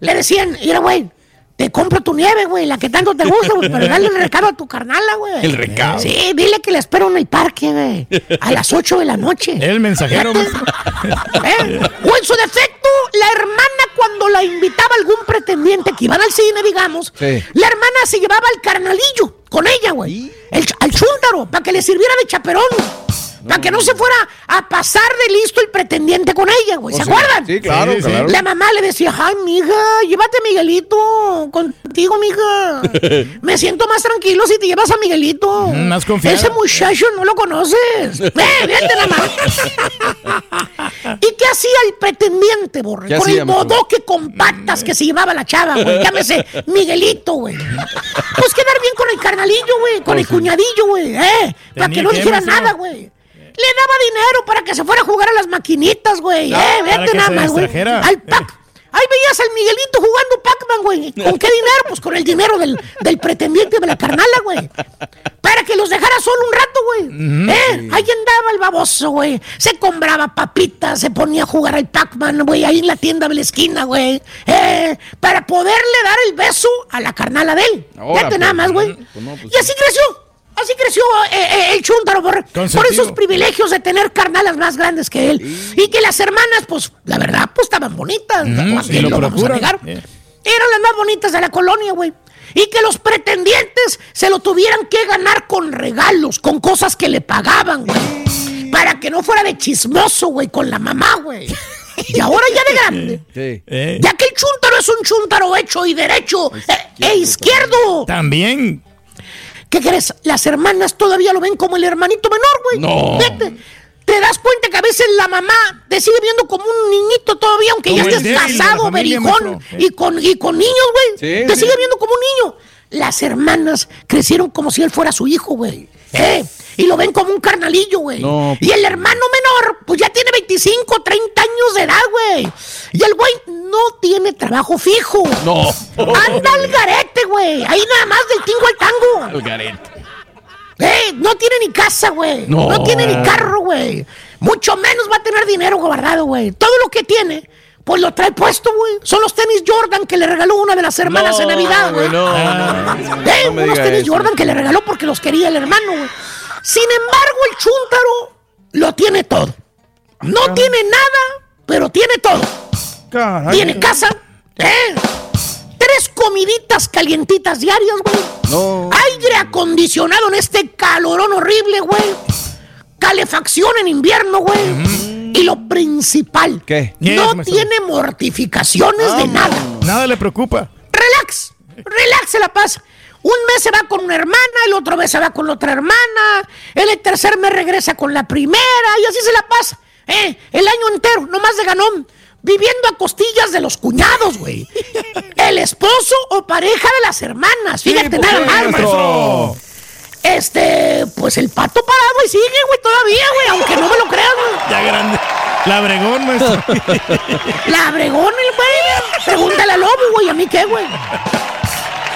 Le decían, mira, güey, te compro tu nieve, güey, la que tanto te gusta, güey, pero dale el recado a tu carnala, güey. El recado. Sí, dile que la espero en el parque, güey, a las 8 de la noche. El mensajero. ¿Eh? O en su defecto, la hermana cuando la invitaba a algún pretendiente que iban al cine, digamos, Sí. la hermana se llevaba al carnalillo con ella, güey. Al chúntaro, para que le sirviera de chaperón. Para que no se fuera a pasar de listo el pretendiente con ella, güey. ¿Se Oh, sí. acuerdan? Sí, claro, Sí, claro. La mamá le decía, ay, mija, llévate a Miguelito contigo, mija. Me siento más tranquilo si te llevas a Miguelito. Mm, más confiada. Ese muchacho no lo conoces. Eh, vete nada más. ¿Y qué hacía el pretendiente, borre? ¿Qué Con el bodoque con patas que se llevaba la chava, güey. Llámese Miguelito, güey. Pues quedar bien con el carnalillo, güey. Con el cuñadillo, güey. Eh, para que no dijera nada, güey. Le daba dinero para que se fuera a jugar a las maquinitas, güey. Ah, eh, vete nada más, güey. Al Pac. Ahí veías al Miguelito jugando Pac-Man, güey. ¿Con qué dinero? Pues con el dinero del, del pretendiente de la carnala, güey. Para que los dejara solo un rato, güey. ¿Eh? Ahí andaba el baboso, güey. Se compraba papitas, se ponía a jugar al Pac-Man, güey, ahí en la tienda de la esquina, güey. ¿Eh? Para poderle dar el beso a la carnala de él. Ahora, Vete nada pues, más, güey. pues no, pues y así creció. Así creció eh, eh, el chúntaro por, esos privilegios de tener carnalas más grandes que él. Y que las hermanas, pues, la verdad, pues estaban bonitas. Mm, ¿Para sí, qué lo lo vamos a negar? Eh. Eran las más bonitas de la colonia, güey. Y que los pretendientes se lo tuvieran que ganar con regalos, con cosas que le pagaban, güey. Para que no fuera de chismoso, güey, con la mamá, güey. Y ahora ya de grande. Sí. Ya que el chúntaro es un chúntaro hecho y derecho e izquierdo. También. ¿Qué crees? Las hermanas todavía lo ven como el hermanito menor, güey. No. Vete. Te das cuenta que a veces la mamá te sigue viendo como un niñito todavía, aunque ya Como estés débil casado, berijón, y con, y con niños, güey. Sí, te sí. sigue viendo como un niño. Las hermanas crecieron como si él fuera su hijo, güey. ¿Eh? Y lo ven como un carnalillo, güey. No. Y el hermano menor, pues ya tiene 25, 30 años de edad, güey. Y el güey no tiene trabajo fijo. No. Anda al garete, güey. Ahí nada más del tingo al tango. El garete. ¡Eh! No tiene ni casa, güey. No. No. tiene ni carro, güey. Mucho menos va a tener dinero guardado, güey. Todo lo que tiene, pues lo trae puesto, güey. Son los tenis Jordan que le regaló una de las hermanas No, en Navidad, güey. güey, no, Ah. no, no, Eh, no unos tenis eso. Jordan que le regaló porque los quería el hermano, güey. Sin embargo, el chúntaro lo tiene todo. No tiene nada, pero tiene todo. Tiene casa, ¿eh? Tres comiditas calientitas diarias, güey. No. Aire acondicionado en este calorón horrible, güey. Calefacción en invierno, güey. Y lo principal, ¿Qué? no tiene mortificaciones de nada. Nada le preocupa. Relax, relax se la pasa. Un mes se va con una hermana, el otro mes se va con la otra hermana, el tercer mes regresa con la primera y así se la pasa. ¿eh? El año entero, nomás de ganón, viviendo a costillas de los cuñados, güey. El esposo o pareja de las hermanas, fíjate pues, nada más, maestro. maestro. Este, pues el pato parado y sigue, güey, todavía, güey, aunque no me lo creas, güey. Ya grande. La bregón, maestro. La bregón, el güey. Pregúntale al lobo, güey. ¿A mí qué, güey?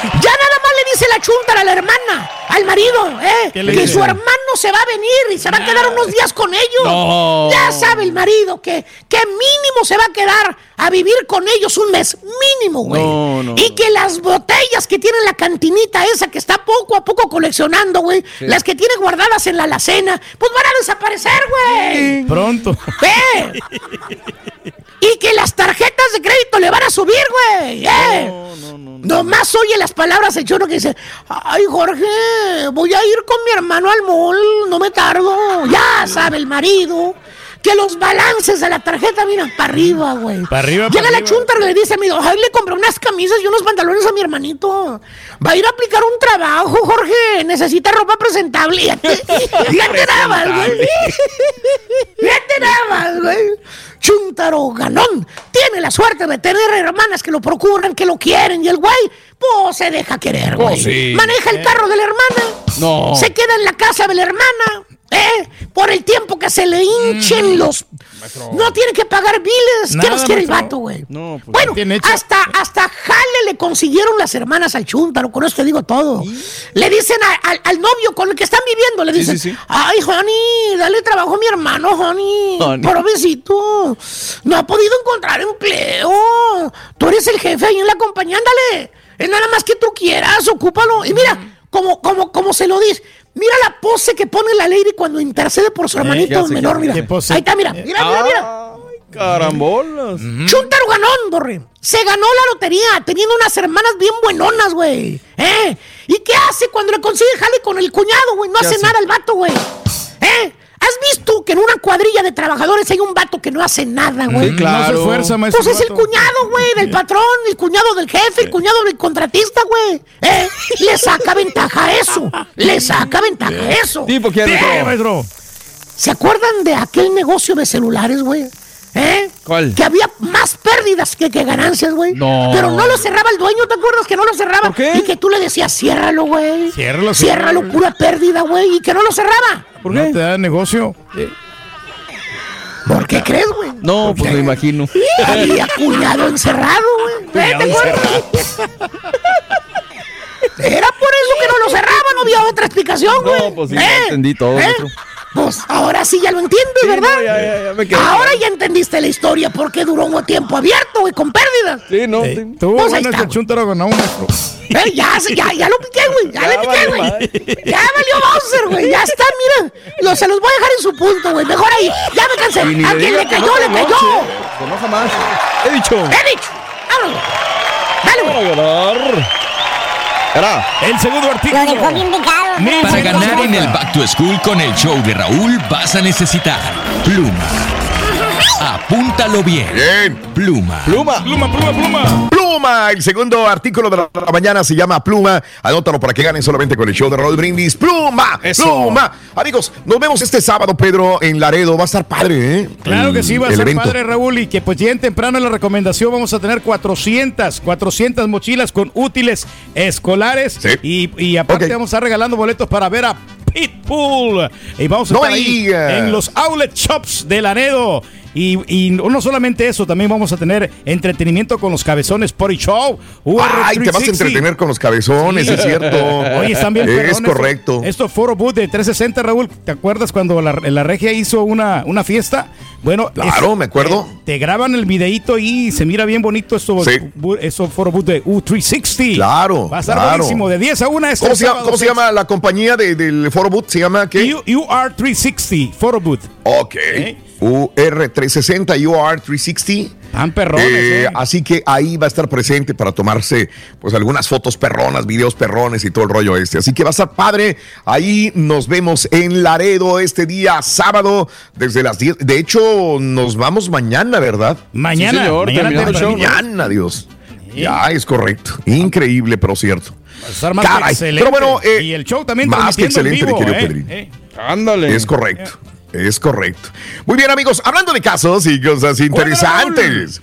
Ya nada más le dice la chuntara a la hermana, al marido, ¿eh? ¿Qué le Que dice? su hermano se va a venir y se va a quedar unos días con ellos. No. Ya sabe el marido que, que mínimo se va a quedar a vivir con ellos un mes. Mínimo, güey. No, no, y que las botellas que tiene en la cantinita esa que está poco a poco coleccionando, güey, Sí. las que tiene guardadas en la alacena, pues van a desaparecer, güey. Pronto. ¡Eh! Y que las tarjetas de crédito le van a subir, güey. ¿eh? Nomás oye las palabras del chorro que dice, ay Jorge, voy a ir con mi hermano al mall, no me tardo. Ya sabe el marido que los balances de la tarjeta miran para arriba, güey. Pa' arriba, Llega pa' la arriba. chunta y le dice a mi hijo, ay, le compré unas camisas y unos pantalones a mi hermanito. Va a ir a aplicar un trabajo, Jorge. Necesita ropa presentable. Ya te, ya te nada más, güey. Ya te nada más, güey. Chuntaro Ganón tiene la suerte de tener hermanas que lo procuran, que lo quieren y el güey, pues se deja querer, güey. Oh, sí. Maneja el carro de la hermana. No. Se queda en la casa de la hermana. ¿Eh? Por el tiempo que se le hinchen los. No tiene que pagar biles. ¿Qué nos quiere el vato, güey? No, pues, Bueno, hecho. hasta, hasta jale le consiguieron las hermanas al chúntaro, con eso te digo todo. Le dicen a- al, al novio con el que están viviendo, le dicen, sí, sí. ay, Honey, dale trabajo a mi hermano, Honey. Honey. Pobrecito, no ha podido encontrar empleo. Tú eres el jefe ahí en la compañía, ándale. Es nada más que tú quieras, ocúpalo. Y mira, como, como, como se lo dices, mira la pose que pone la lady cuando intercede por su ¿qué hermanito menor, ¿Qué mira. Ahí está, mira, mira, mira, mira. Carambolas. Chuntaro ganón, Borre. Se ganó la lotería teniendo unas hermanas bien buenonas, güey. ¿Eh? ¿Y qué hace cuando le consigue jale con el cuñado, güey? No ¿Qué hace, hace? nada el vato, güey. ¿Eh? ¿Has visto que en una cuadrilla de trabajadores hay un vato que no hace nada, güey? Sí, claro. No se esfuerza, maestro, Pues es el cuñado, güey, del patrón, el cuñado del jefe, el cuñado del contratista, güey. ¿Eh? Le saca ventaja a eso. Le saca ventaja a eso. Tipo, ¿quién, maestro. ¿Se acuerdan de aquel negocio de celulares, güey? ¿Eh? ¿Cuál? Que había más pérdidas que, que ganancias, güey. No. Pero no lo cerraba el dueño, ¿te acuerdas que no lo cerraba? ¿Por qué? Y que tú le decías, ciérralo, güey. Ciérralo, Ciérralo, ciérralo. pura pérdida, güey. Y que no lo cerraba. ¿Por ¿No qué? te da negocio? ¿Por qué crees, güey? No, pues me imagino. Había cuñado encerrado, güey. ¿Te acuerdas? Era por eso que no lo cerraba, no había otra explicación, güey. No, pues sí, ¿Eh? entendí todo, ¿Eh? Pues ahora sí ya lo entiendes, Sí, ¿verdad? no, ya, ya, ya me quedé ahora claro. ya entendiste la historia, por qué duró un tiempo abierto, güey, con pérdidas. Sí, no. Sí. Tuvo Pues bueno está, chuntaro maestro. Eh, ya, ya, ya lo piqué, güey. Ya, Ya le piqué, güey. Ya valió Bowser, güey. Ya está, mira. Lo- se los voy a dejar en su punto, güey. Mejor ahí. Ya me cansé. A le quien le cayó, no le cayó. enoje. Se enoja más. He dicho. He dicho. Vámonos. Dale, güey. Era. El segundo Lo artículo. dejó bien picado. Mil Para ganar en el. Back to School con el show de Raúl vas a necesitar pluma. Apúntalo bien. Bien. Pluma. Pluma. Pluma, pluma, pluma. Pluma, el segundo artículo de la, la mañana se llama Pluma. Anótalo para que ganen solamente con el show de Raúl Brindis. Pluma, Eso. Pluma. Amigos, nos vemos este sábado, Pedro, en Laredo. Va a estar padre, ¿eh? Claro que sí, va a evento. padre, Raúl, y que pues lleguen temprano en la recomendación. Vamos a tener 400, 400 mochilas con útiles escolares. Sí. Y, y aparte vamos a estar regalando boletos para ver a Pitbull. Y vamos a No estar ahí en los outlet shops de Laredo. Y, y no solamente eso, también vamos a tener entretenimiento con los cabezones Potty Show. Ay, te vas a UR360. entretener con los cabezones, Sí. es cierto. Oye, están bien Es perrones. correcto. Esto Foro Boot de 360, Raúl. ¿Te acuerdas cuando la, la regia hizo una, una fiesta? Bueno, Claro, me acuerdo. eh, te graban el videíto y se mira bien bonito esto, Sí. esto Foro Boot de U360. Claro, Va a estar claro. buenísimo, de 10 a 1 este ¿Cómo, se llama, sábado cómo se seis. llama la compañía de- del Foro Boot? ¿Se llama qué? U- UR360, Foro Boot. Ok. ¿Eh? UR360, UR360. Tan perrones, Eh, eh. Así que ahí va a estar presente para tomarse pues algunas fotos perronas, videos perrones y todo el rollo este. Así que va a estar padre. Ahí nos vemos en Laredo este día sábado desde las 10. De hecho, nos vamos mañana, ¿verdad? Mañana, Sí, señor, mañana show, Dios. Ya, es correcto. Increíble, pero cierto. Va a estar más Caray. excelente. Pero bueno, eh, y el show también más que excelente, vivo, mi querido eh, Pedrín. eh. Ándale. Es correcto. Es correcto. Muy bien, amigos, hablando de casos y cosas interesantes.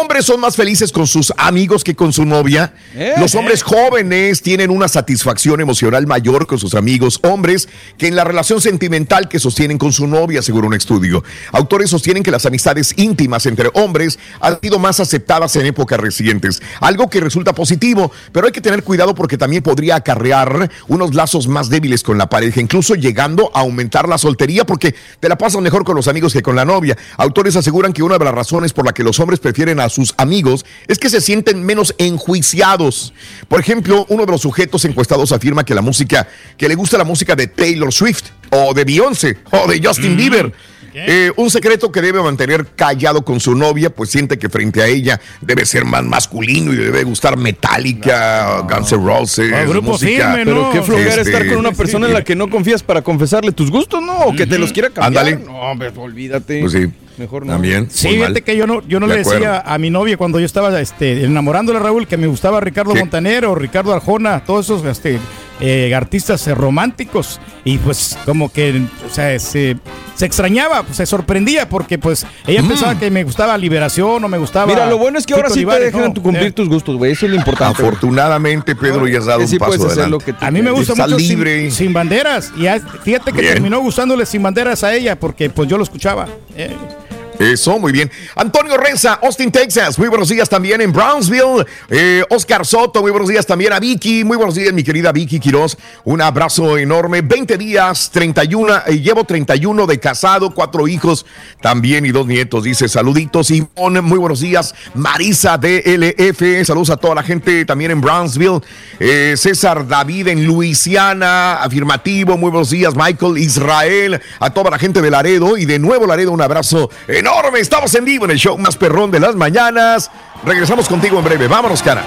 Hombres son más felices con sus amigos que con su novia. Eh, Los hombres jóvenes tienen una satisfacción emocional mayor con sus amigos hombres que en la relación sentimental que sostienen con su novia, según un estudio. Autores sostienen que las amistades íntimas entre hombres han sido más aceptadas en épocas recientes, algo que resulta positivo, pero hay que tener cuidado porque también podría acarrear unos lazos más débiles con la pareja, incluso llegando a aumentar la soltería porque te la pasas mejor con los amigos que con la novia. Autores aseguran que una de las razones por la que los hombres prefieren a sus amigos es que se sienten menos enjuiciados. Por ejemplo, uno de los sujetos encuestados afirma que la música, que le gusta la música de Taylor Swift o de Beyoncé o de Justin Bieber. Eh, un secreto que debe mantener callado con su novia, pues siente que frente a ella debe ser más masculino y debe gustar Metallica, Guns N' Roses, grupo música. firme, Pero No, qué flojera este- estar con una persona en la que no confías para confesarle tus gustos, ¿no? O que te los quiera cambiar. Ándale. No, hombre, olvídate. Pues sí. Mejor no. También. Sí, fíjate mal. que yo no, yo no De le decía acuerdo. a mi novia cuando yo estaba este, enamorándole a Raúl que me gustaba Ricardo ¿Qué? Montaner o Ricardo Arjona, todos esos este, eh, artistas eh, románticos y pues como que o sea, se, se extrañaba, pues, se sorprendía porque pues ella Mm. pensaba que me gustaba Liberación o me gustaba... Mira, lo bueno es que ahora Tito sí te Olivares, dejan ¿no? tu cumplir Eh. tus gustos, güey. Eso es lo importante. Afortunadamente, Pedro, ya has dado un sí paso hacer adelante. lo que tú A mí me gusta mucho Sin- libre. sin, banderas. Y ya- fíjate que Bien. terminó gustándole sin banderas a ella porque pues yo lo escuchaba. Eso, muy bien. Antonio Reza, Austin, Texas. Muy buenos días también en Brownsville. Eh, Oscar Soto, muy buenos días también a Vicky. Muy buenos días, mi querida Vicky Quiroz. Un abrazo enorme. 20 días, 31. eh, llevo 31 de casado, cuatro hijos también y dos nietos. Dice saluditos. Ivonne, muy buenos días. Marisa DLF. Saludos a toda la gente también en Brownsville. Eh, César David en Luisiana. Afirmativo. Muy buenos días, Michael Israel. A toda la gente de Laredo. Y de nuevo, Laredo, un abrazo enorme. Estamos en vivo en el show más perrón de las mañanas. Regresamos contigo en breve. Vámonos, cara.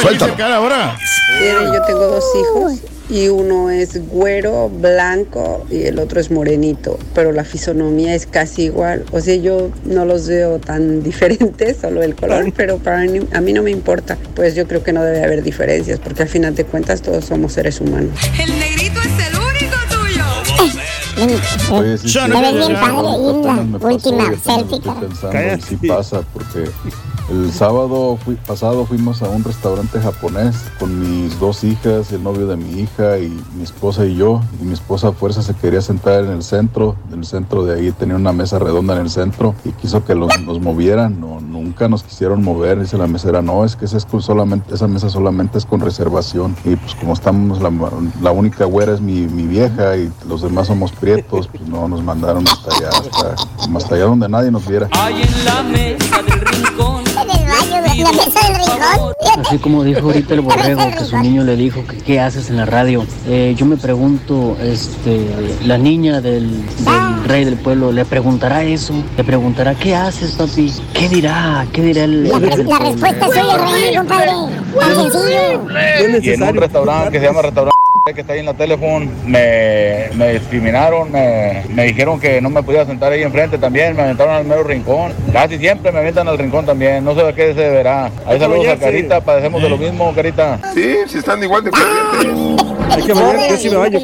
Suéltalo. cara ahora. Yo tengo dos hijos y uno es güero, blanco y el otro es morenito, pero la fisonomía es casi igual. O sea, yo no los veo tan diferentes, solo el color, pero para mí, a mí no me importa. Pues yo creo que no debe haber diferencias, porque al final de cuentas todos somos seres humanos. El. Oye, sí, sí, bien padre la última selfie, estoy pensando, pasa, porque el sábado fui, pasado fuimos a un restaurante japonés con mis dos hijas, el novio de mi hija y mi esposa y yo. Y mi esposa a fuerza se quería sentar en el centro, en el centro de ahí tenía una mesa redonda en el centro y quiso que los- nos movieran. No, nunca nos quisieron mover, dice la mesera, no, es que esa, es con solamente, esa mesa solamente es con reservación. Y pues como estamos, la, la única güera es mi, mi vieja y los demás somos prietos, pues no, nos mandaron hasta allá, hasta, hasta allá donde nadie nos viera. Ahí en la mesa del rincón. La mesa del rincón. Así como dijo ahorita el borrego que su niño le dijo que qué haces en la radio. Eh, yo me pregunto, este, la niña del, del rey del pueblo le preguntará eso, le preguntará qué haces, papi, qué dirá, qué dirá el, La, el rey del la pueblo? respuesta es soy el rey, compadre. Tan sencillo. Y en un restaurante que se llama Restaurante que está ahí en la teléfono, me, me discriminaron, me, me dijeron que no me podía sentar ahí enfrente también, me aventaron al mero rincón. Casi siempre me aventan al rincón también, no sé de qué se deberá. Ahí saludos a Carita, padecemos de lo mismo, Carita. Sí, si están igual de Hay que bañar, yo sí me baño.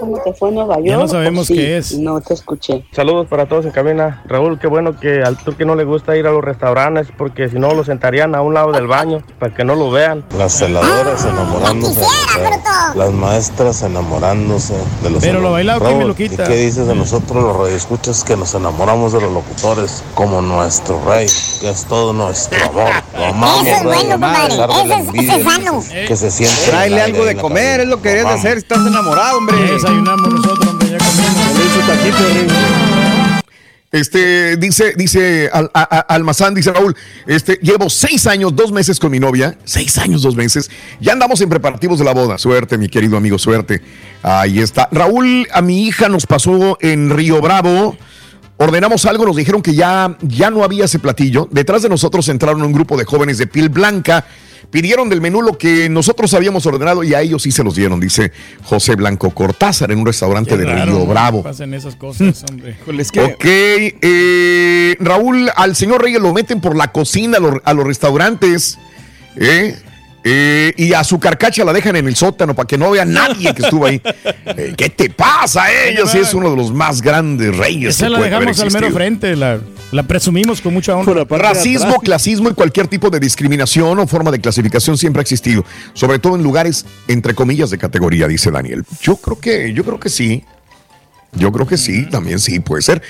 ¿Cómo te fue en Nueva York? Ya no sabemos Sí, qué es. No te escuché. Saludos para todos en cabina. Raúl, qué bueno que al turque no le gusta ir a los restaurantes porque si no lo sentarían a un lado del baño para que no lo vean. Las celadoras enamorándose, las maestras enamorándose de los Pero lo bailado, ¿quién me lo quita? ¿y qué dices de nosotros los radioescuchas que nos enamoramos de los locutores como nuestro rey, que es todo nuestro amor? Lo amamos, Eso es bueno, compadre. Eso es- sano. que se- siente. en el Tráele algo de comer, es lo que querías Lo amamos. hacer, estás enamorado, hombre. Ya desayunamos nosotros, hombre, ya comimos. Este, dice, dice Al- a- a- Almazán, dice Raúl, este, llevo seis años, dos meses con mi novia, seis años, dos meses, ya andamos en preparativos de la boda, suerte, mi querido amigo, suerte. Ahí está. Raúl, a mi hija nos pasó en Río Bravo, ordenamos algo, nos dijeron que ya, ya no había ese platillo, detrás de nosotros entraron un grupo de jóvenes de piel blanca, pidieron del menú lo que nosotros habíamos ordenado y a ellos sí se los dieron, dice José Blanco Cortázar en un restaurante de Raro, Río. Bravo. Pasan esas cosas, hombre. Ok, eh, Raúl, al señor Reyes lo meten por la cocina a los, a los restaurantes, ¿eh? Eh, y a su carcacha la dejan en el sótano para que no vea nadie que estuvo ahí. Eh, ¿Qué te pasa? Ella sí es uno de los más grandes reyes. Esa que la puede haber dejamos al mero frente, la, la presumimos con mucha honra. Racismo, clasismo y cualquier tipo de discriminación o forma de clasificación siempre ha existido, sobre todo en lugares entre comillas de categoría, dice Daniel. Yo creo que, yo creo que sí. Yo creo que sí, también sí, puede ser.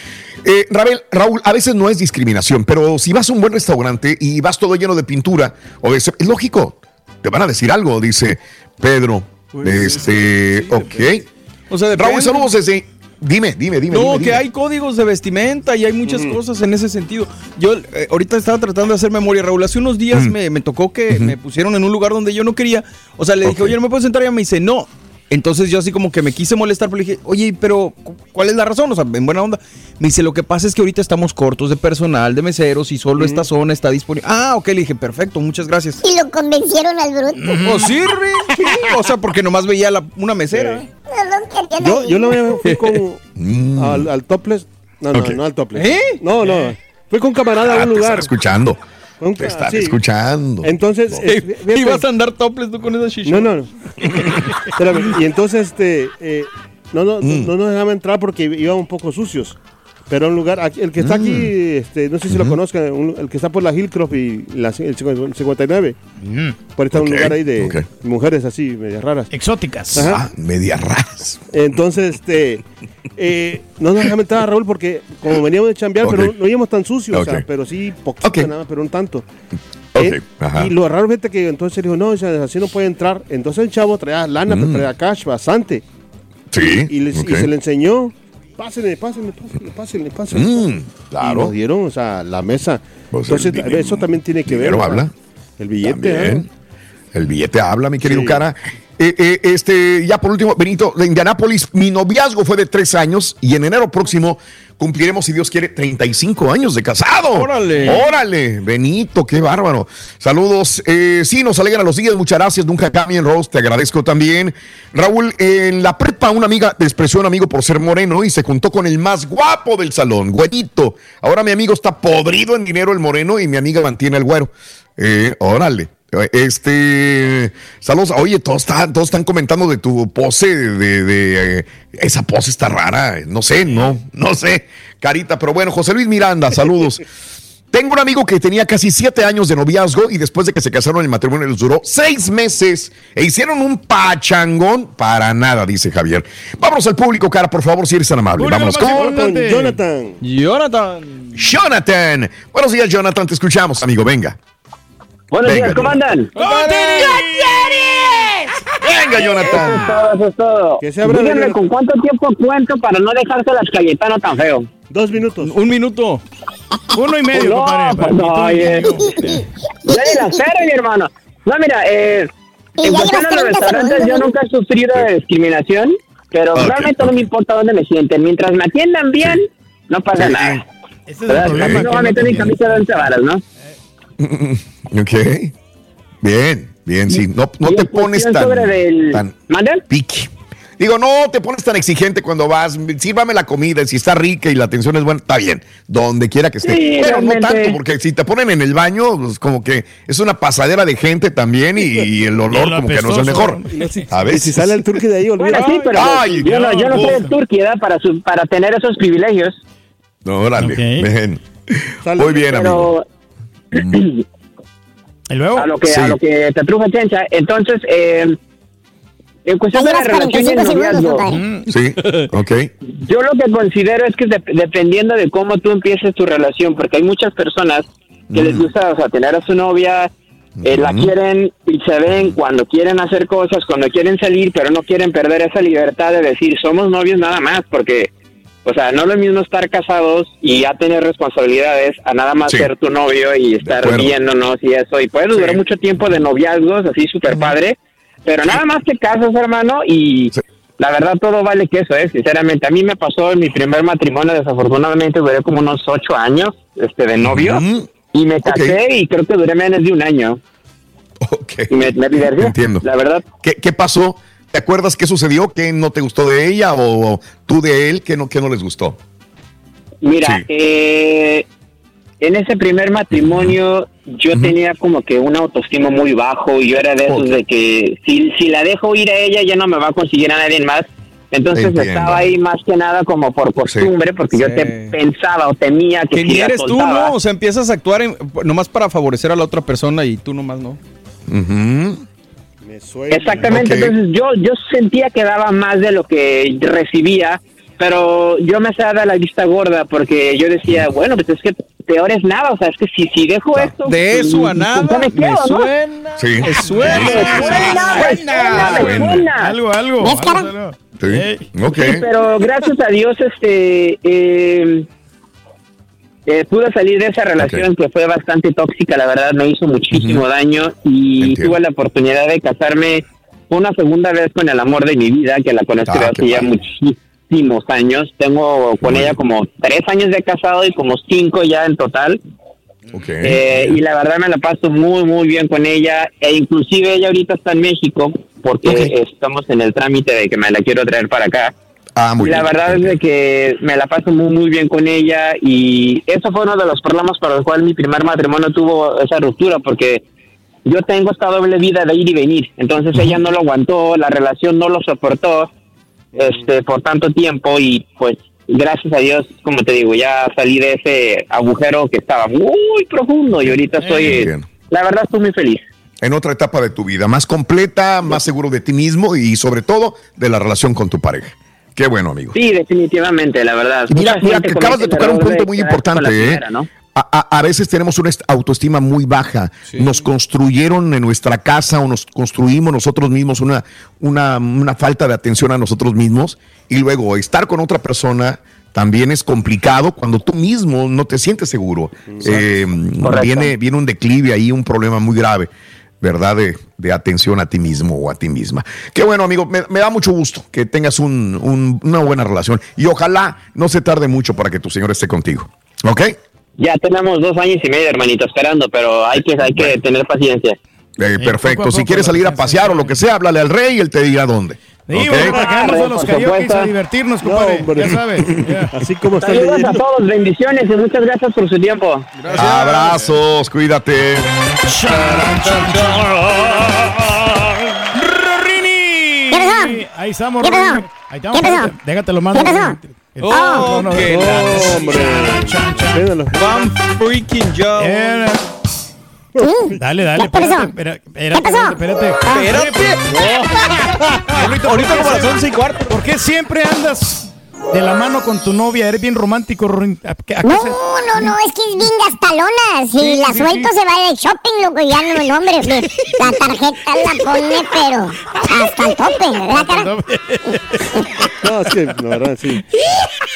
Eh, Rabel, Raúl, a veces no es discriminación, pero si vas a un buen restaurante y vas todo lleno de pintura, o de, es lógico, te van a decir algo, dice Pedro. este, ok. O sea, Raúl, saludos desde. Dime, dime, dime. No, dime, que dime. hay códigos de vestimenta y hay muchas cosas en ese sentido. Yo eh, ahorita estaba tratando de hacer memoria, Raúl. Hace unos días me, me tocó que me pusieron en un lugar donde yo no quería. O sea, le dije, oye, ¿no me puedo sentar? Y ella me dice, no. Entonces yo así como que me quise molestar, pero le dije, oye, pero cu- ¿cuál es la razón? O sea, en buena onda. Me dice, lo que pasa es que ahorita estamos cortos de personal, de meseros y solo esta zona está disponible. Ah, ok, le dije, perfecto, muchas gracias. Y lo convencieron al bruto. Pues sirve, sí, o sea, porque nomás veía la- una mesera. No, no, Yo, yo no fui con al, al topless. No, no, no al topless. ¿Eh? No, no. Fui con camarada a Ah, un te lugar. están escuchando. Nunca, Te están sí. escuchando. Entonces, eh, fíjate- ¿Y vas a andar topless tú con esa chicha? No, no, no. Espérame. Y entonces, este, eh, no, no, Mm. no, no nos dejaban entrar porque íbamos un poco sucios. Pero un lugar, aquí- el que está aquí, Mm. este, no sé si lo conozcan, un- el que está por la Hillcroft y la, el 59. Por ahí está un lugar ahí de mujeres así, medias raras. Exóticas. Ajá. Ah, media raras. Entonces, este, eh, no nos entrar, Raúl, porque como veníamos de chambear, pero no, no íbamos tan sucios, o sea, pero sí poquito nada, pero un tanto. Eh, y lo raro, fíjate que entonces dijo, no, o sea, así no puede entrar. Entonces el chavo traía lana, pero Mm. traía cash bastante. Sí. Y, les- y ok. se le enseñó, pásenle, pásenle, pásenle, pásenle, pásenle. Mm, claro. Y nos dieron, o sea, la mesa. Pues entonces, el eso también tiene que ver. sea, habla. El billete, También. ¿eh? El billete habla, mi querido Sí. cara. Eh, eh, este, ya por último, Benito, de Indianápolis, mi noviazgo fue de tres años y en enero próximo cumpliremos, si Dios quiere, 35 años de casado. ¡Órale! ¡Órale! Benito, qué bárbaro. Saludos. Eh, sí, nos alegran los días. Muchas gracias. Nunca cambien, Rose. Te agradezco también. Raúl, en la prepa, una amiga despreció a un amigo por ser moreno y se juntó con el más guapo del salón, güerito. Ahora mi amigo está podrido en dinero, el moreno, y mi amiga mantiene el güero. Eh, órale. Este, saludos. Oye, todos están, todos están comentando de tu pose, de, de- de, eh, esa pose está rara. No sé, no, no sé, carita. Pero bueno, José Luis Miranda, saludos. Tengo un amigo que tenía casi siete años de noviazgo y después de que se casaron el matrimonio les duró seis meses e hicieron un pachangón para nada, dice Javier. Vámonos al público, cara, por favor, si eres tan amable. Público, Vámonos con importante. Jonathan. Jonathan. Jonathan. Buenos días, Jonathan, te escuchamos, amigo, venga. Buenos Venga, días, ¿cómo andan? Venga, Eso es Jonathan. todo, eso es todo. Que se abra Díganme Jonathan. con cuánto tiempo cuento para no dejarse las Cayetano tan feo. Dos minutos. Un minuto. Uno y medio, no, compadre. pues no, oye. Ya ni espero, mi hermano. No, mira, eh, en cuestión de los 30 restaurantes yo nunca he sufrido de discriminación, pero realmente no me importa dónde me sienten. Mientras me atiendan bien, no pasa nada. Ese es el problema. No voy a meter mi camisa de once varas, ¿no? Ok. Bien, bien, sí. No, no te pones tan, del- tan piqui. Digo, no te pones tan exigente cuando vas. Sírvame la comida. Si está rica y la atención es buena, está bien. Donde quiera que esté. Sí, Pero no tanto, porque si te ponen en el baño, pues como que es una pasadera de gente también y, y el olor Y el como que no es el mejor. A Y veces. si sale el turqui de ahí, Bueno, sí, pero Ay, yo, no, yo no soy Turquía ¿verdad? para, su- para tener esos privilegios. No, órale. Ok. Ven. Sale. Muy bien, amigo. ¿Y luego? a lo que Sí. a lo que te truja Chencha, entonces eh, en cuestión de la relación y el 45 segundos, noviazgo, compadre. Sí, ok. yo lo que considero es que dep- dependiendo de cómo tú empieces tu relación, porque hay muchas personas que les gusta, o sea, tener a su novia, eh, la quieren y se ven cuando quieren hacer cosas, cuando quieren salir, pero no quieren perder esa libertad de decir, somos novios nada más, porque, o sea, no es lo mismo estar casados y ya tener responsabilidades a nada más Sí. ser tu novio y estar viéndonos y eso, y puede durar Sí. mucho tiempo de noviazgos, así súper padre, pero nada más te casas, hermano, y... Sí. La verdad, todo vale que eso, ¿eh? Sinceramente, a mí me pasó en mi primer matrimonio, desafortunadamente duré como unos ocho años este, de novio y me casé y creo que duré menos de un año. Ok. Y me, me divertí. Entiendo. La verdad, ¿Qué, qué pasó? ¿Te acuerdas qué sucedió? ¿Qué no te gustó de ella o tú de él? ¿Qué no, qué no les gustó? mira, Sí. eh, en ese primer matrimonio yo tenía como que un autoestima muy bajo y yo era de esos de que si, si la dejo ir a ella ya no me va a conseguir a nadie más. Entonces Entiendo. estaba ahí más que nada como por costumbre, porque yo te pensaba o temía que, Que si ni eres tú, ¿no? O sea, empiezas a actuar en- nomás para favorecer a la otra persona y tú nomás no. Ujú. Me suena. Exactamente, entonces yo, yo sentía que daba más de lo que recibía, pero yo me hacía de la vista gorda porque yo decía, bueno, pues es que peor es nada, o sea, es que si, si dejo esto... De pues, eso a pues, nada, me me quedo, ¿no? suena. Sí. Me suena. Me suena, me suena, me Suena. suena. Algo, algo. Sí. Ey. Ok. Sí, pero gracias a Dios, este, eh, eh, pude salir de esa relación que fue bastante tóxica, la verdad, me hizo muchísimo daño y Entiendo. tuve la oportunidad de casarme una segunda vez con el amor de mi vida, que la conocí Ah, hace ya padre. muchísimos años. Tengo con ella como tres años de casado y como cinco ya en total. Eh, y la verdad me la paso muy, muy bien con ella. E inclusive ella ahorita está en México porque estamos en el trámite de que me la quiero traer para acá. Ah, muy la bien. verdad es de que me la paso muy, muy bien con ella y eso fue uno de los problemas para los cuales mi primer matrimonio tuvo esa ruptura porque yo tengo esta doble vida de ir y venir. Entonces ella no lo aguantó, la relación no lo soportó este por tanto tiempo y pues gracias a Dios, como te digo, ya salí de ese agujero que estaba muy profundo y ahorita estoy, la verdad estoy muy feliz. En otra etapa de tu vida, más completa, más seguro de ti mismo y sobre todo de la relación con tu pareja. Qué bueno, amigo. Sí, definitivamente, la verdad. Mira, mira, acabas de tocar un punto muy importante, ¿eh? A, a- a veces tenemos una est- autoestima muy baja. Nos construyeron en nuestra casa o nos construimos nosotros mismos una, una, una falta de atención a nosotros mismos. Y luego estar con otra persona también es complicado cuando tú mismo no te sientes seguro. Eh, viene, viene un declive ahí, un problema muy grave. ¿Verdad? De, de atención a ti mismo o a ti misma. Qué bueno, amigo. Me, me da mucho gusto que tengas un- un- una buena relación. Y ojalá no se tarde mucho para que tu señor esté contigo. ¿Ok? Ya tenemos dos años y medio, hermanito, esperando, pero hay que, hay que tener paciencia. Eh, perfecto. poco a si quieres salir a pasear o lo que sea, háblale al rey y él te dirá dónde. Sí, bueno, para quedarnos a los karaoke a divertirnos, compadre. ya sabes. Así como está Saludos a todos, bendiciones y muchas gracias por su tiempo. Abrazos, cuídate. ¡Rini! ¿Qué pasó? Ahí estamos, ¿Qué pasó? Rini. Ahí estamos. ¿Qué pasó? déjate- lo mando. ¿Qué pasó? El- Oh, no, no, qué no. la- Hombre. Véndalo. Van freaking Joe. Dale, dale. ¿Qué pasó? Espérate, espérate, ¿Qué pasó? espérate, espérate. Espérate. Ahorita como las 11 y cuarto. ¿Por qué siempre andas de la mano con tu novia? Eres bien romántico, Rin. ¿A qué- a qué No, se- no, no, es que es bien gastalona. Si Sí, la suelto sí. se va de shopping, loco, ya no, no, hombre. me- La tarjeta la pone, pero hasta el tope, ¿verdad, cara? No, es que, la verdad, sí.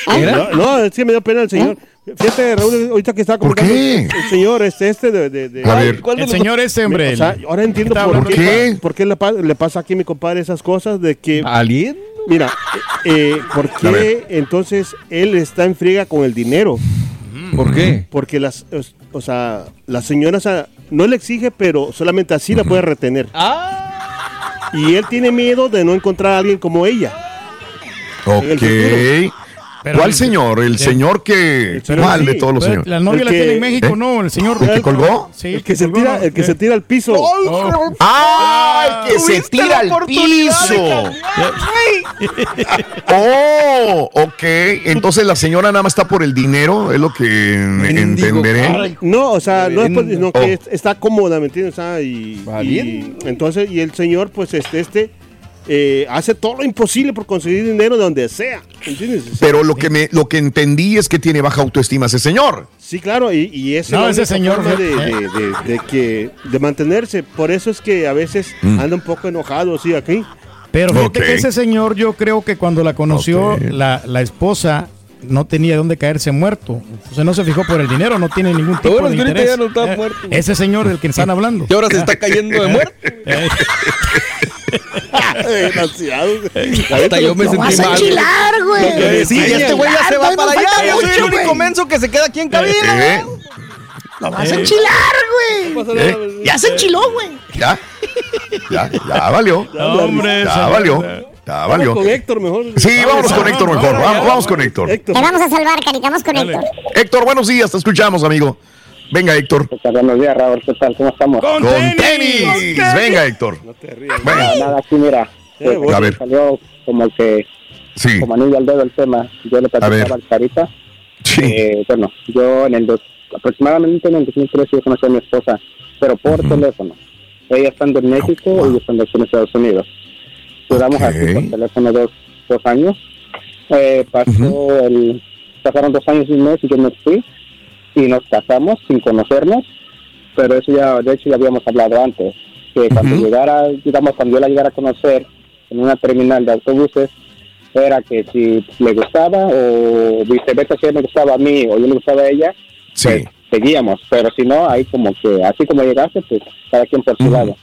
¿Era? No, no, es que me dio pena el señor. Fíjate, Raúl, ahorita que estaba ¿Por comentando. qué? El señor, este, este de. de, de- A ver. ¿Cuál de El los- señor ese, hombre. o sea, el- ahora entiendo por qué, ¿Por qué? por qué le, pa- le pasa aquí a mi compadre esas cosas de que. ¿Alguien? Mira, eh, ¿por A ver. qué entonces él está en friega con el dinero? ¿Por qué? Porque las, o sea, la señora o sea, no le exige, pero solamente así la puede retener. Ah. Y él tiene miedo de no encontrar a alguien como ella. En el futuro. Ok. Pero ¿Cuál el- señor? El el- señor que. ¿Cuál sí, de todos los señores? La novia El la que- tiene en México, ¿Eh? ¿no? El señor. ¿El que colgó? Sí, El que se colgó, tira, ¿no? el que se tira al piso. Oh. ¡Ah! El que se tira al piso. Oh, ok. Entonces la señora nada más está por el dinero, es lo que Mendigo entenderé. No, o sea, no es por- sino que Oh. es- está cómoda, ¿me entiendes? O sea, y, Valiendo. y entonces, y el señor, pues, este, este, eh, hace todo lo imposible por conseguir dinero de donde sea, ¿entiendes? Pero lo que me, lo que entendí es que tiene baja autoestima ese señor. sí, claro, y, y esa No, es la ese señor, forma de, eh. de- de- de que, de mantenerse. Por eso es que a veces Mm. anda un poco enojado, sí, aquí. Pero fíjate que ese señor, yo creo que cuando la conoció, la, la esposa no tenía dónde caerse muerto. O sea, no se fijó por el dinero, no tiene ningún tipo de interés. ya no está Eh, muerto. Ese señor del que están hablando. Y ahora se está cayendo de muerto. Eh, Desgraciado. Hasta yo me vas sentí a mal. enchilar, güey. Sí, este güey ya se va para allá. Yo soy el único güey. menso que se queda aquí en cabina. ¿Eh? Lo vas a enchilar, güey. ¿Eh? Ya se enchiló, güey. Ya, ya, ya valió. hombre, Ya valió. Ya Vamos valió. con Héctor mejor. Sí, vámonos con Héctor mejor. Vamos, vamos con Héctor. Héctor. Te vamos a salvar, caricamos con Dale. Héctor. Héctor, buenos días, te escuchamos, amigo. Venga, Héctor. Buenos días, Raúl, ¿qué tal? ¿Cómo estamos? Con Con tenis. tenis. Venga, Héctor. No te rías. Venga. Nada, aquí mira, Eh, pues, A ver. salió como que Sí, como anillo al dedo el tema. Yo le platicaba al Carita. sí. Eh, bueno, yo en el dos, aproximadamente en el 2013 yo conocí a mi esposa, pero por teléfono. Ella estando en México y yo estando en Estados Unidos. Duramos Ok. así por teléfono dos, dos años. Eh, pasó Ujú. el, pasaron dos años y un mes y yo me fui y nos casamos sin conocernos, pero eso ya, de hecho ya habíamos hablado antes, que cuando llegara, digamos, cuando yo la llegara a conocer en una terminal de autobuses, era que si le gustaba o viceversa, si ella me gustaba a mí o yo le gustaba a ella, Sí. pues seguíamos, pero si no, ahí como que, así como llegaste, pues cada quien por su lado.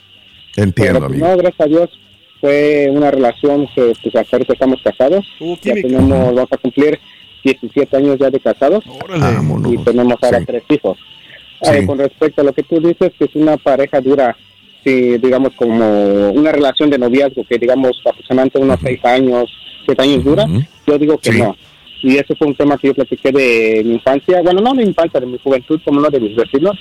Entiendo, Pero, amigo. no, gracias a Dios, fue una relación que pues hasta ahorita estamos casados, Hubo ya tenemos, vamos a cumplir 17 años ya de casados y tenemos ahora Sí. tres hijos. Sí. Eh, con respecto a lo que tú dices, que es una pareja dura, si, digamos, como una relación de noviazgo que, digamos, aproximadamente unos seis años, siete años dura, yo digo que no. Y ese fue un tema que yo platiqué de mi infancia, bueno, no de mi infancia, de mi juventud, como uno de mis vecinos,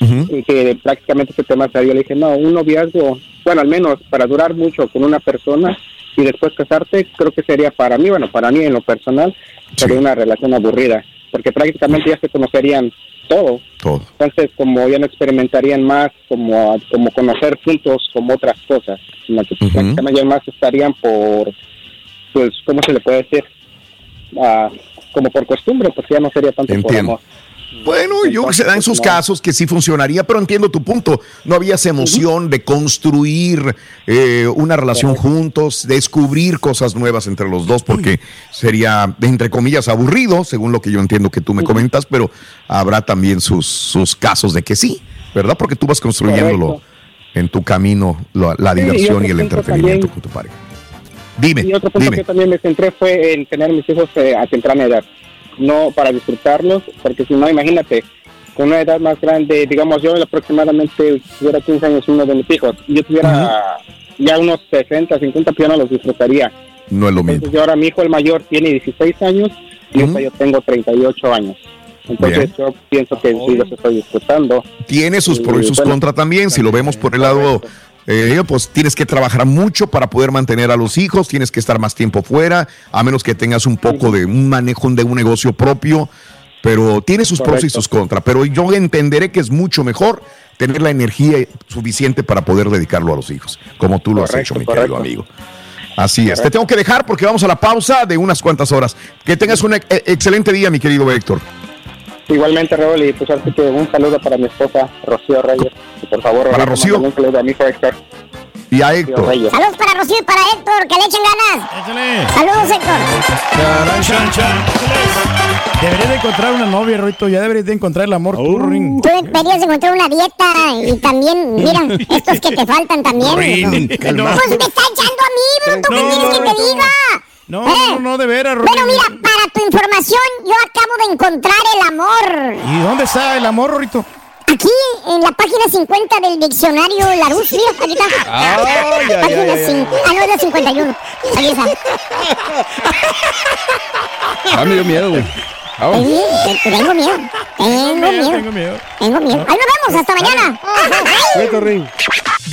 y que prácticamente ese tema salió. Le dije, no, un noviazgo, bueno, al menos para durar mucho con una persona y después casarte, creo que sería para mí, bueno, para mí en lo personal, sería una relación aburrida, porque prácticamente ya se conocerían todo. Todo. Entonces, como ya no experimentarían más, como, como conocer juntos como otras cosas, sino que prácticamente ya más estarían por, pues, ¿cómo se le puede decir? Ah, como por costumbre, pues ya no sería tanto por amor. Bueno, yo creo que se da en sus casos que sí funcionaría, pero entiendo tu punto. No había esa emoción de construir eh, una relación juntos, descubrir cosas nuevas entre los dos, porque sería, entre comillas, aburrido, según lo que yo entiendo que tú me comentas, pero habrá también sus, sus casos de que sí, ¿verdad? Porque tú vas construyéndolo en tu camino, la, diversión y el entretenimiento también- con tu pareja. Dime, Y otro punto dime. que también me centré fue en tener mis hijos eh, a temprana edad, no para disfrutarlos, porque si no, imagínate, con una edad más grande, digamos yo aproximadamente tuviera 15 años uno de mis hijos, yo tuviera ya unos 60, 50, pues yo no los disfrutaría. No es lo mismo. Entonces yo ahora mi hijo el mayor tiene 16 años y ahorita yo tengo 38 años. Entonces Bien. yo pienso que sí los estoy disfrutando. Tiene sus pros y sus bueno, contras también. Si lo vemos por el lado, eh, pues tienes que trabajar mucho para poder mantener a los hijos, tienes que estar más tiempo fuera, a menos que tengas un poco de un manejo de un negocio propio. Pero tiene sus pros y sus contras. Pero yo entenderé que es mucho mejor tener la energía suficiente para poder dedicarlo a los hijos, como tú lo has hecho, mi correcto. querido amigo. Así es. Te tengo que dejar porque vamos a la pausa de unas cuantas horas. Que tengas un ex- excelente día, mi querido Héctor. Igualmente, Raúl, y pues así que un saludo para mi esposa, Rocío Reyes. Y por favor, Para Rocío. Un saludo a mi hijo Héctor. Y a Héctor. Reyes. Saludos para Rocío y para Héctor, que le echen ganas. Saludos, Héctor. Deberías de encontrar una novia, Roito. Ya deberías de encontrar el amor tú, Ring. Tú deberías encontrar una dieta y también, mira, estos que te faltan también. Rin, Pues no. me está echando a mí, bruto, ¿qué No, quieres que te diga? No, ¿Eh? no, no, de veras, Bueno, Rin. mira, para tu información, yo acabo de encontrar el amor. ¿Y dónde está el amor, Rito? Aquí, en la página 50 del diccionario Larousse, mira, aquí está. Ay, ay, Página ay, ay, cin- Ah, no, es la 51. Aquí está. Ah, me dio miedo, güey. Te- tengo miedo. Tengo miedo. Tengo miedo. Tengo miedo. Ahí nos vemos, hasta mañana. Cuento, Ring.